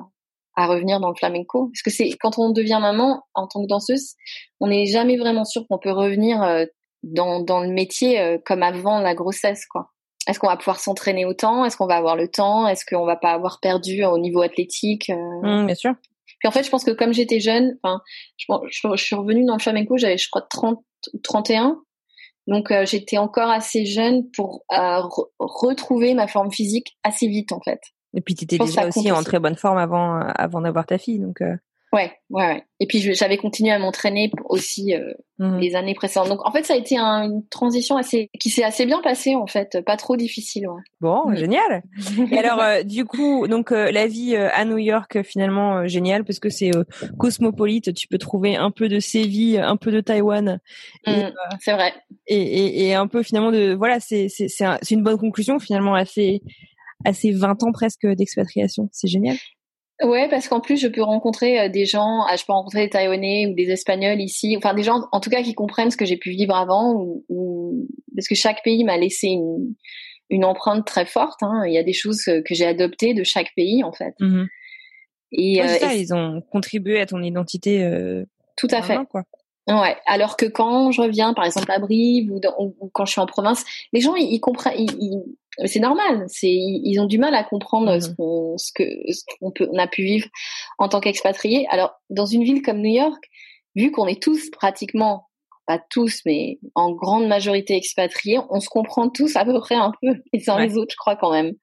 à revenir dans le flamenco parce que c'est quand on devient maman en tant que danseuse on n'est jamais vraiment sûr qu'on peut revenir euh, dans, dans le métier euh, comme avant la grossesse quoi est-ce qu'on va pouvoir s'entraîner autant? Est-ce qu'on va avoir le temps? Est-ce qu'on va pas avoir perdu au niveau athlétique euh? mmh, bien sûr puis en fait je pense que comme j'étais jeune enfin je, je, suis revenue dans le flamenco j'avais je crois 30 ou 31 donc j'étais encore assez jeune pour retrouver ma forme physique assez vite en fait et puis tu étais déjà aussi en très bonne forme avant, avant d'avoir ta fille. Donc, euh. Ouais, ouais, ouais. Et puis j'avais continué à m'entraîner aussi euh, mmh. les années précédentes. Donc en fait, ça a été une transition assez qui s'est assez bien passée en fait, pas trop difficile. Ouais. Bon, génial. Et alors euh, du coup, donc la vie à New York finalement génial parce que c'est cosmopolite. Tu peux trouver un peu de Séville, un peu de Taïwan. Mmh, c'est vrai. Et, et, et, un peu finalement de voilà, c'est c'est c'est une bonne conclusion finalement assez à ces 20 ans presque d'expatriation. C'est génial. Ouais, parce qu'en plus, je peux rencontrer euh, des gens, ah, je peux rencontrer des Taïwanais ou des Espagnols ici, enfin des gens, en tout cas, qui comprennent ce que j'ai pu vivre avant, ou, parce que chaque pays m'a laissé une, une empreinte très forte. Hein. Il y a des choses que j'ai adoptées de chaque pays, en fait. Mm-hmm. Et, euh, ça, ils ont contribué à ton identité. Euh, tout à fait. Quoi. Ouais. Alors que quand je reviens, par exemple à Brive ou, ou, quand je suis en province, les gens ils, comprennent, ils, c'est normal. C'est ils ont du mal à comprendre ce mhm. qu'on ce que qu'on peut on a pu vivre en tant qu'expatrié. Alors dans une ville comme New York, vu qu'on est tous pratiquement pas tous, mais en grande majorité expatriés, on se comprend tous à peu près un peu les uns les autres, je crois quand même.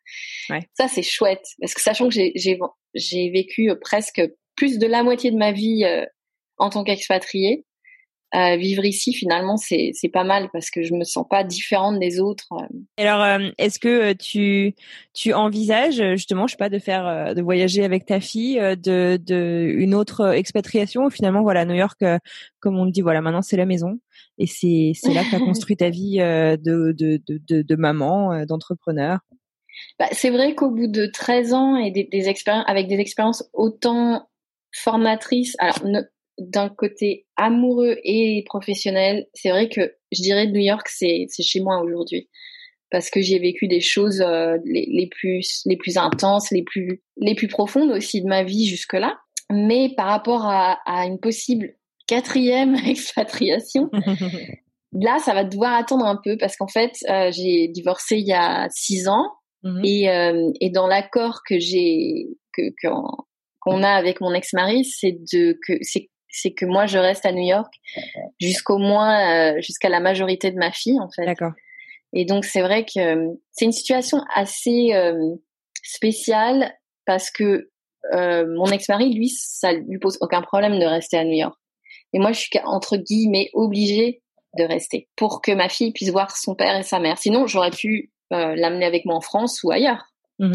Ouais. Ça c'est chouette parce que sachant que j'ai j'ai j'ai vécu presque plus de la moitié de ma vie euh, en tant qu'expatrié, vivre ici finalement c'est c'est pas mal parce que je me sens pas différente des autres. Euh. Alors euh, est-ce que euh, tu tu envisages justement je sais pas de faire de voyager avec ta fille de de une autre expatriation ou finalement voilà New York comme on le dit voilà maintenant c'est la maison et c'est c'est là que tu as construit ta vie de de de de, maman d'entrepreneur? Bah, c'est vrai qu'au bout de 13 ans et des, des expériences avec des expériences autant formatrices alors ne, d'un côté amoureux et professionnel, c'est vrai que je dirais New York, c'est chez moi aujourd'hui parce que j'ai vécu des choses euh, les, plus les plus intenses, les plus les plus profondes aussi de ma vie jusque là. Mais par rapport à, une possible quatrième expatriation, là, ça va devoir attendre un peu parce qu'en fait, euh, j'ai divorcé il y a six ans mhm. et, euh, et dans l'accord que j'ai que qu'on a avec mon ex-mari, c'est de que c'est c'est que moi je reste à New York jusqu'au moins euh, jusqu'à la majorité de ma fille en fait. D'accord. Et donc c'est vrai que c'est une situation assez spéciale parce que mon ex-mari, lui, ça lui pose aucun problème de rester à New York. Et moi, je suis entre guillemets obligée de rester pour que ma fille puisse voir son père et sa mère. Sinon, j'aurais pu l'amener avec moi en France ou ailleurs. Mmh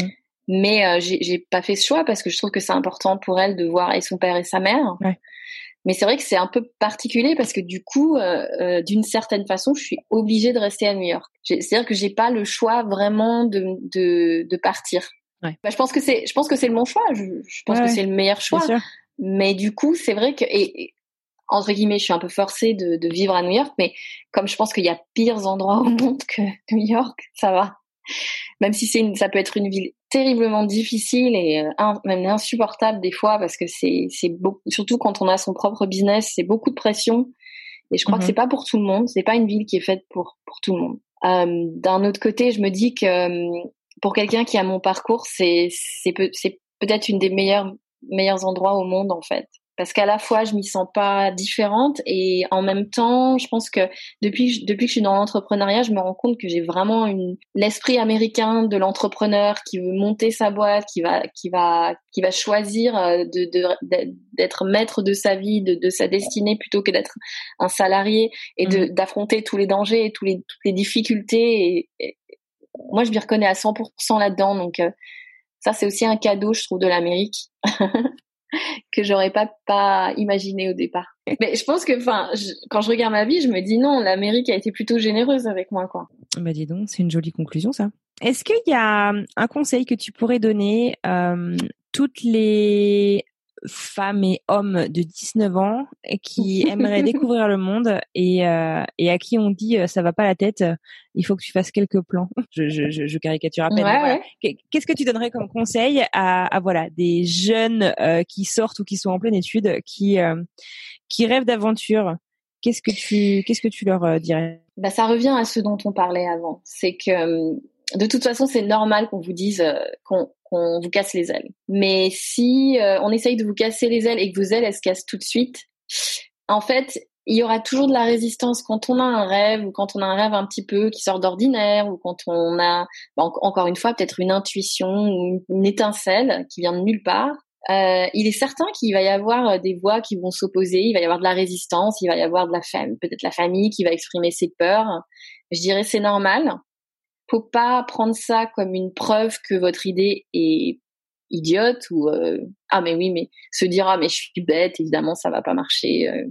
mais euh, j'ai pas fait ce choix parce que je trouve que c'est important pour elle de voir et son père et sa mère. Ouais. Mais c'est vrai que c'est un peu particulier parce que du coup, euh, euh, d'une certaine façon, je suis obligée de rester à New York. C'est-à-dire que j'ai pas le choix vraiment de, de, de partir. Ouais. Bah, je pense que c'est, je pense que c'est le bon choix. Je, je pense que c'est le meilleur choix. Mais du coup, c'est vrai que et, entre guillemets, je suis un peu forcée de, de vivre à New York. Mais comme je pense qu'il y a pires endroits au monde que New York, ça va. Même si c'est une, ça peut être une ville terriblement difficile et euh, même insupportable des fois parce que c'est c'est surtout quand on a son propre business, c'est beaucoup de pression et je crois que mhm. c'est pas pour tout le monde, c'est pas une ville qui est faite pour pour tout le monde. Euh, D'un autre côté, je me dis que euh, pour quelqu'un qui a mon parcours, c'est c'est peut, c'est peut-être une des meilleurs meilleurs endroits au monde en fait parce qu'à la fois je m'y sens pas différente et en même temps je pense que depuis depuis que je suis dans l'entrepreneuriat je me rends compte que j'ai vraiment une l'esprit américain de l'entrepreneur qui veut monter sa boîte qui va qui va qui va choisir euh, de d'être maître de sa vie de, de sa destinée plutôt que d'être un salarié et de mmh. d'affronter tous les dangers et tous les toutes les difficultés et, moi je m'y reconnais à 100% là-dedans donc euh, ça c'est aussi un cadeau je trouve de l'Amérique que j'aurais pas imaginé au départ. Mais je pense que, enfin, quand je regarde ma vie, je me dis non, l'Amérique a été plutôt généreuse avec moi, quoi. Bah dis donc, c'est une jolie conclusion, ça. Est-ce qu'il y a un conseil que tu pourrais donner euh, toutes les femmes et hommes de 19 ans qui aimeraient découvrir le monde et, euh, et à qui on dit euh, ça va pas la tête, il faut que tu fasses quelques plans. Je, je, je caricature à peine. Qu'est-ce que tu donnerais comme conseil à, à voilà des jeunes euh, qui sortent ou qui sont en pleine étude, qui qui rêvent d'aventure? Qu'est-ce que tu qu'est-ce que tu leur dirais? Bah ça revient à ce dont on parlait avant, c'est que de toute façon, c'est normal qu'on vous dise qu'on qu'on vous casse les ailes. Mais si euh, on essaye de vous casser les ailes et que vos ailes elles se cassent tout de suite, en fait, il y aura toujours de la résistance quand on a un rêve ou quand on a un rêve un petit peu qui sort d'ordinaire ou quand on a encore une fois peut-être une intuition ou une, étincelle qui vient de nulle part. Euh, il est certain qu'il va y avoir euh, des voix qui vont s'opposer, il va y avoir de la résistance, il va y avoir de la famille, peut-être la famille qui va exprimer ses peurs. Je dirais c'est normal faut pas prendre ça comme une preuve que votre idée est idiote ou euh, ah mais oui mais se dire ah mais je suis bête évidemment ça va pas marcher euh,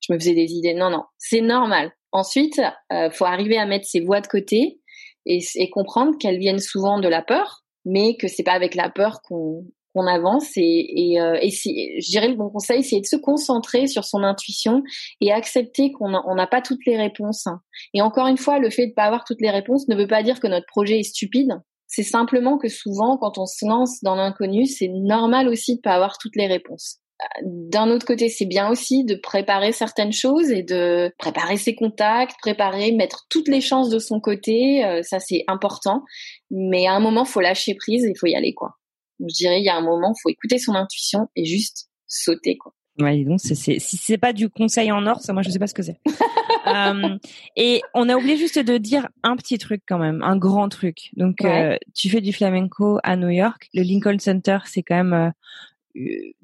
je me faisais des idées. Non non c'est normal. Ensuite euh, faut arriver à mettre ses voix de côté et, et comprendre qu'elles viennent souvent de la peur mais que c'est pas avec la peur qu'on qu'on avance et, et, euh, et si, je dirais le bon conseil, c'est de se concentrer sur son intuition et accepter qu'on n'a pas toutes les réponses. Et encore une fois, le fait de pas avoir toutes les réponses ne veut pas dire que notre projet est stupide. C'est simplement que souvent, quand on se lance dans l'inconnu, c'est normal aussi de pas avoir toutes les réponses. D'un autre côté, c'est bien aussi de préparer certaines choses et de préparer ses contacts, préparer, mettre toutes les chances de son côté. Euh, ça, c'est important. Mais à un moment, faut lâcher prise et il faut y aller, quoi je dirais, il y a un moment, faut écouter son intuition et juste sauter, quoi. Ouais, donc c'est, c'est, si c'est pas du conseil en or, ça, moi, je sais pas ce que c'est. euh, et on a oublié juste de dire un petit truc quand même, un grand truc. Donc, euh, tu fais du flamenco à New York. Le Lincoln Center, c'est quand même. Euh,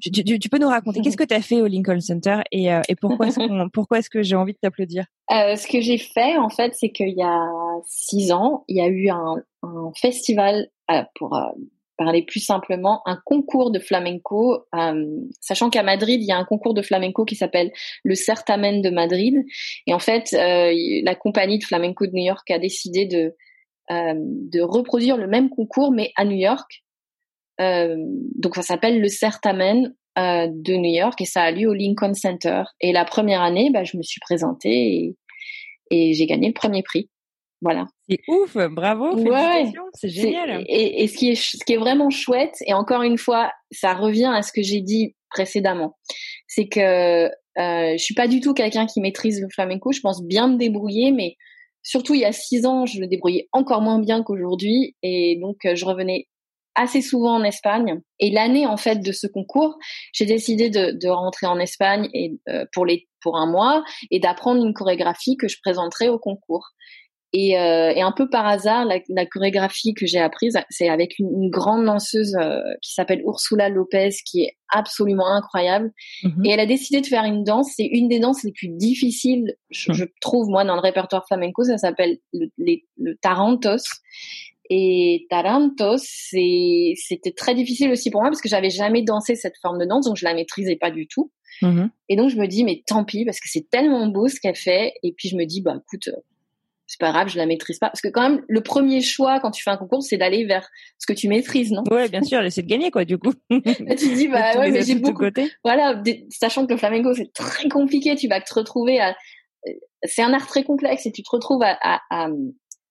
tu, tu, tu, peux nous raconter qu'est-ce que tu as fait au Lincoln Center et, euh, et pourquoi est-ce pourquoi est-ce que j'ai envie de t'applaudir? Ce que j'ai fait en fait, c'est qu'il y a six ans, il y a eu un, un festival pour parler plus simplement, un concours de flamenco, euh, sachant qu'à Madrid, il y a un concours de flamenco qui s'appelle le Certamen de Madrid. Et en fait, euh, la compagnie de flamenco de New York a décidé de, euh, reproduire le même concours, mais à New York. donc ça s'appelle le Certamen de New York et ça a lieu au Lincoln Center. Et la première année, bah, je me suis présentée et j'ai gagné le premier prix. Voilà. C'est ouf, bravo, félicitations, c'est génial. Et, et, ce qui est ce qui est vraiment chouette, et encore une fois, ça revient à ce que j'ai dit précédemment, c'est que euh, je suis pas du tout quelqu'un qui maîtrise le flamenco. Je pense bien me débrouiller, mais surtout il y a six ans, je le débrouillais encore moins bien qu'aujourd'hui, et donc euh, je revenais assez souvent en Espagne. Et l'année en fait de ce concours, j'ai décidé de, de, rentrer en Espagne et euh, pour les pour un mois et d'apprendre une chorégraphie que je présenterai au concours. Et, euh, et, un peu par hasard, la, la chorégraphie que j'ai apprise, c'est avec une, une, grande danseuse euh, qui s'appelle Ursula Lopez, qui est absolument incroyable. Mm-hmm. Et elle a décidé de faire une danse. C'est une des danses les plus difficiles, je, je trouve, moi, dans le répertoire flamenco. Ça s'appelle le, le Tarantos. Et Tarantos, c'était très difficile aussi pour moi parce que j'avais jamais dansé cette forme de danse, donc je la maîtrisais pas du tout. Mm-hmm. Et donc je me dis, mais tant pis, parce que c'est tellement beau ce qu'elle fait. Et puis je me dis, bah écoute, c'est pas grave, je la maîtrise pas. Parce que quand même, le premier choix quand tu fais un concours, c'est d'aller vers ce que tu maîtrises, non? Ouais, bien sûr, c'est de gagner, quoi, du coup. tu dis, bah ouais, mais j'ai beaucoup. Côté. Voilà, sachant que le flamenco, c'est très compliqué, tu vas te retrouver à. C'est un art très complexe et tu te retrouves à, à, à,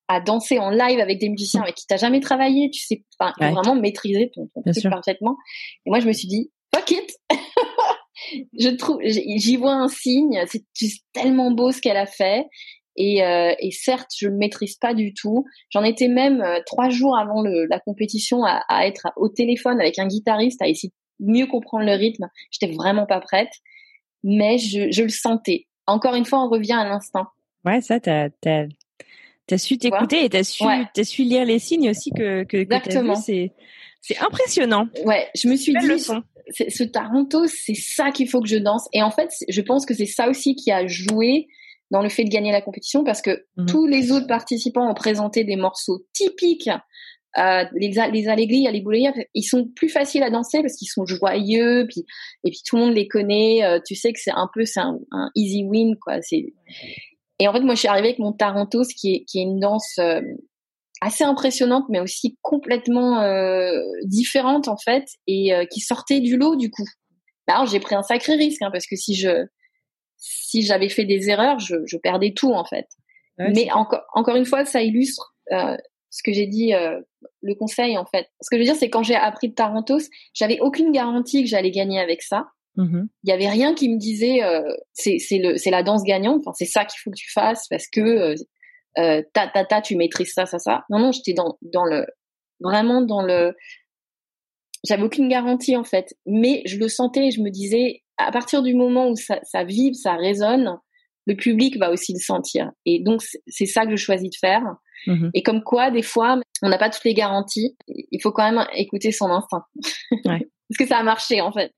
à danser en live avec des musiciens avec qui t'as jamais travaillé, tu sais, enfin, vraiment maîtriser ton, ton truc parfaitement. Et moi, je me suis dit, fuck it. je trouve, j'y vois un signe. C'est tellement beau ce qu'elle a fait. Et, euh, et, certes, je ne maîtrise pas du tout. J'en étais même euh, trois jours avant le, la compétition à, à, être au téléphone avec un guitariste à essayer de mieux comprendre le rythme. J'étais vraiment pas prête, mais je, je, le sentais. Encore une fois, on revient à l'instant. Ouais, ça, t'as T'as su t'écouter et t'as su, t'as su lire les signes aussi que que, Exactement. C'est c'est impressionnant. Ouais, je me suis dit, ce Taranto, c'est ça qu'il faut que je danse. Et en fait, je pense que c'est ça aussi qui a joué dans le fait de gagner la compétition parce que mhm. tous les autres participants ont présenté des morceaux typiques. Euh, les, les allegri, les bouleilles, ils sont plus faciles à danser parce qu'ils sont joyeux, puis et puis tout le monde les connaît. Euh, tu sais que c'est un peu c'est un, un, easy win quoi. C'est et en fait, moi, je suis arrivée avec mon Tarantos, qui est, qui est une danse euh, assez impressionnante, mais aussi complètement euh, différente, en fait, et euh, qui sortait du lot, du coup. Alors, j'ai pris un sacré risque, hein, parce que si je si j'avais fait des erreurs, je, je perdais tout, en fait. mais encore encore une fois, ça illustre ce que j'ai dit, le conseil, en fait. Ce que je veux dire, c'est quand j'ai appris le Tarantos, j'avais aucune garantie que j'allais gagner avec ça. Mm-hmm. Il y avait rien qui me disait euh, c'est c'est le c'est la danse gagnante. Enfin c'est ça qu'il faut que tu fasses parce que euh, euh, ta ta ta tu maîtrises ça ça ça. Non non j'étais dans dans le vraiment dans le j'avais aucune garantie en fait, mais je le sentais. Je me disais à partir du moment où ça ça vibre ça résonne, le public va aussi le sentir. Et donc c'est ça que je choisis de faire. Mm-hmm. Et comme quoi, des fois, on n'a pas toutes les garanties. Il faut quand même écouter son instinct. Ouais. Est-ce que ça a marché en fait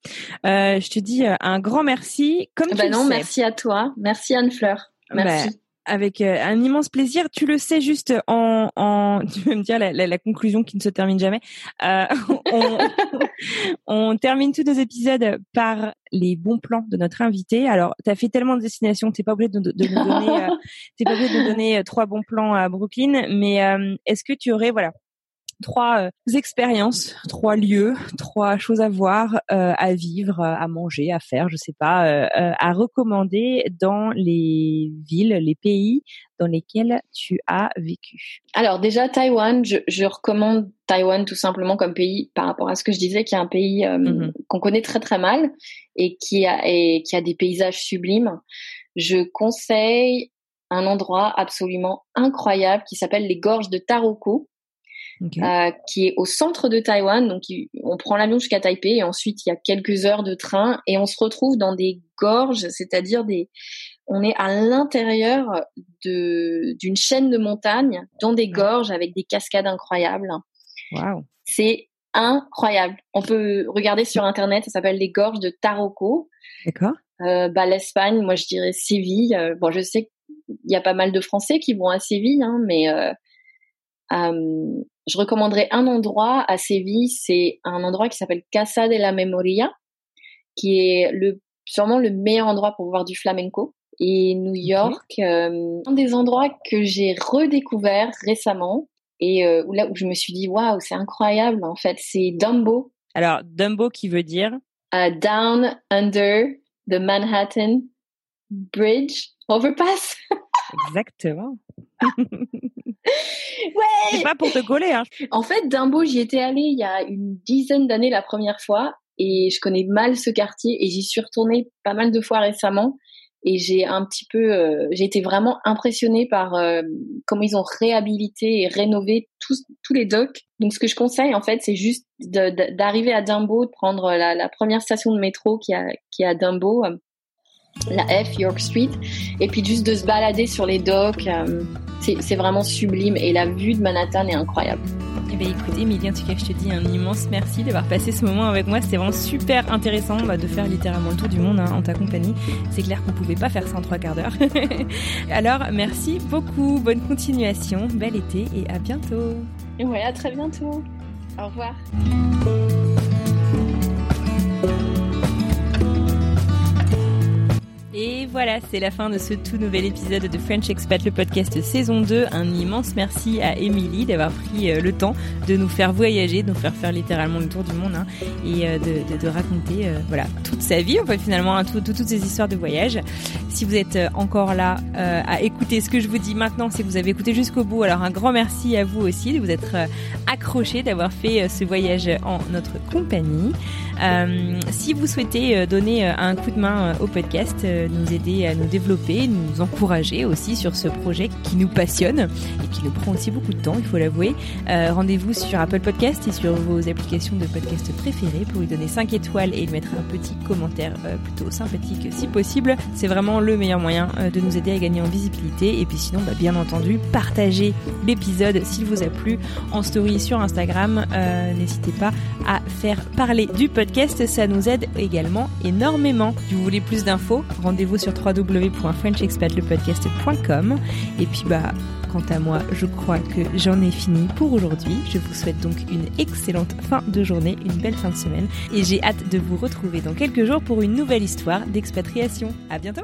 euh, Je te dis euh, un grand merci. Comme bah non, merci à toi. Merci Anne Fleur. Merci. Bah, avec euh, un immense plaisir. Tu le sais juste en, en tu veux me dire la, la, la conclusion qui ne se termine jamais. Euh, on, on, termine tous nos épisodes par les bons plans de notre invité. Alors, tu as fait tellement de destinations, t'es pas obligé de, de, de nous donner, euh, t'es pas obligé de nous donner trois bons plans à Brooklyn, mais est-ce que tu aurais, voilà, trois euh, expériences, trois lieux, trois choses à voir, euh, à vivre, à manger, à faire, je sais pas, euh, à recommander dans les villes, les pays dans lesquels tu as vécu. Alors déjà Taïwan, je, je recommande Taïwan tout simplement comme pays par rapport à ce que je disais, qui est un pays mm-hmm. qu'on connaît très très mal et qui a et qui a des paysages sublimes. Je conseille un endroit absolument incroyable qui s'appelle les gorges de Taroko euh, qui est au centre de Taïwan. Donc, on prend l'avion jusqu'à Taipei et ensuite il y a quelques heures de train et on se retrouve dans des gorges, c'est-à-dire des, on est à l'intérieur de d'une chaîne de montagnes, dans des gorges avec des cascades incroyables. Wow. C'est incroyable. On peut regarder sur internet, ça s'appelle les gorges de Taroko. D'accord. Euh, bah, l'Espagne, moi je dirais Séville. Euh, bon, je sais qu'il y a pas mal de Français qui vont à Séville, hein, mais euh, euh, je recommanderais un endroit à Séville, c'est un endroit qui s'appelle Casa de la Memoria, qui est le sûrement le meilleur endroit pour voir du flamenco. Et New York, euh, un des endroits que j'ai redécouvert récemment et euh, où là où je me suis dit waouh c'est incroyable en fait, c'est Dumbo. Alors Dumbo qui veut dire? Uh, Down Under the Manhattan Bridge Overpass. Exactement. ouais. C'est pas pour te coller. Hein. En fait, Dumbo, j'y étais allée il y a une dizaine d'années la première fois et je connais mal ce quartier et j'y suis retournée pas mal de fois récemment et j'ai un petit peu, euh, j'ai été vraiment impressionnée par euh, comment ils ont réhabilité et rénové tous tous les docks. Donc ce que je conseille en fait, c'est juste d'arriver à Dumbo, de prendre la, la, première station de métro qui a qui est à Dumbo, euh, la F York Street, et puis juste de se balader sur les docks c'est vraiment sublime et la vue de Manhattan est incroyable. Eh bien écoute Emilie, en tout cas je te dis un immense merci d'avoir passé ce moment avec moi. C'était vraiment super intéressant bah, de faire littéralement le tour du monde hein, en ta compagnie. C'est clair qu'on pouvait pas faire ça en trois quarts d'heure. Alors merci beaucoup, bonne continuation, bel été et à bientôt. Et ouais, à très bientôt. Au revoir. Et voilà, c'est la fin de ce tout nouvel épisode de French Expat, le podcast saison 2. Un immense merci à Émilie d'avoir pris euh, le temps de nous faire voyager, de nous faire faire littéralement le tour du monde hein, et euh, de, raconter euh, voilà toute sa vie, en fait finalement, hein, toutes ces histoires de voyage. Si vous êtes encore là à écouter ce que je vous dis maintenant, c'est que vous avez écouté jusqu'au bout. Alors un grand merci à vous aussi de vous être accroché, d'avoir fait ce voyage en notre compagnie. si vous souhaitez donner un coup de main au podcast, nous aider à nous développer, nous encourager aussi sur ce projet qui nous passionne et qui nous prend aussi beaucoup de temps, il faut l'avouer. Euh, rendez-vous sur Apple Podcast et sur vos applications de podcast préférées pour lui donner 5 étoiles et lui mettre un petit commentaire euh, plutôt sympathique si possible. C'est vraiment le meilleur moyen euh, de nous aider à gagner en visibilité. Et puis sinon, bah, bien entendu, partagez l'épisode s'il vous a plu en story sur Instagram. N'hésitez pas à faire parler du podcast, ça nous aide également énormément. Si vous voulez plus d'infos, rendez rendez-vous sur www.frenchexpatlepodcast.com. Et puis, bah, quant à moi, je crois que j'en ai fini pour aujourd'hui. Je vous souhaite donc une excellente fin de journée, une belle fin de semaine. Et j'ai hâte de vous retrouver dans quelques jours pour une nouvelle histoire d'expatriation. À bientôt!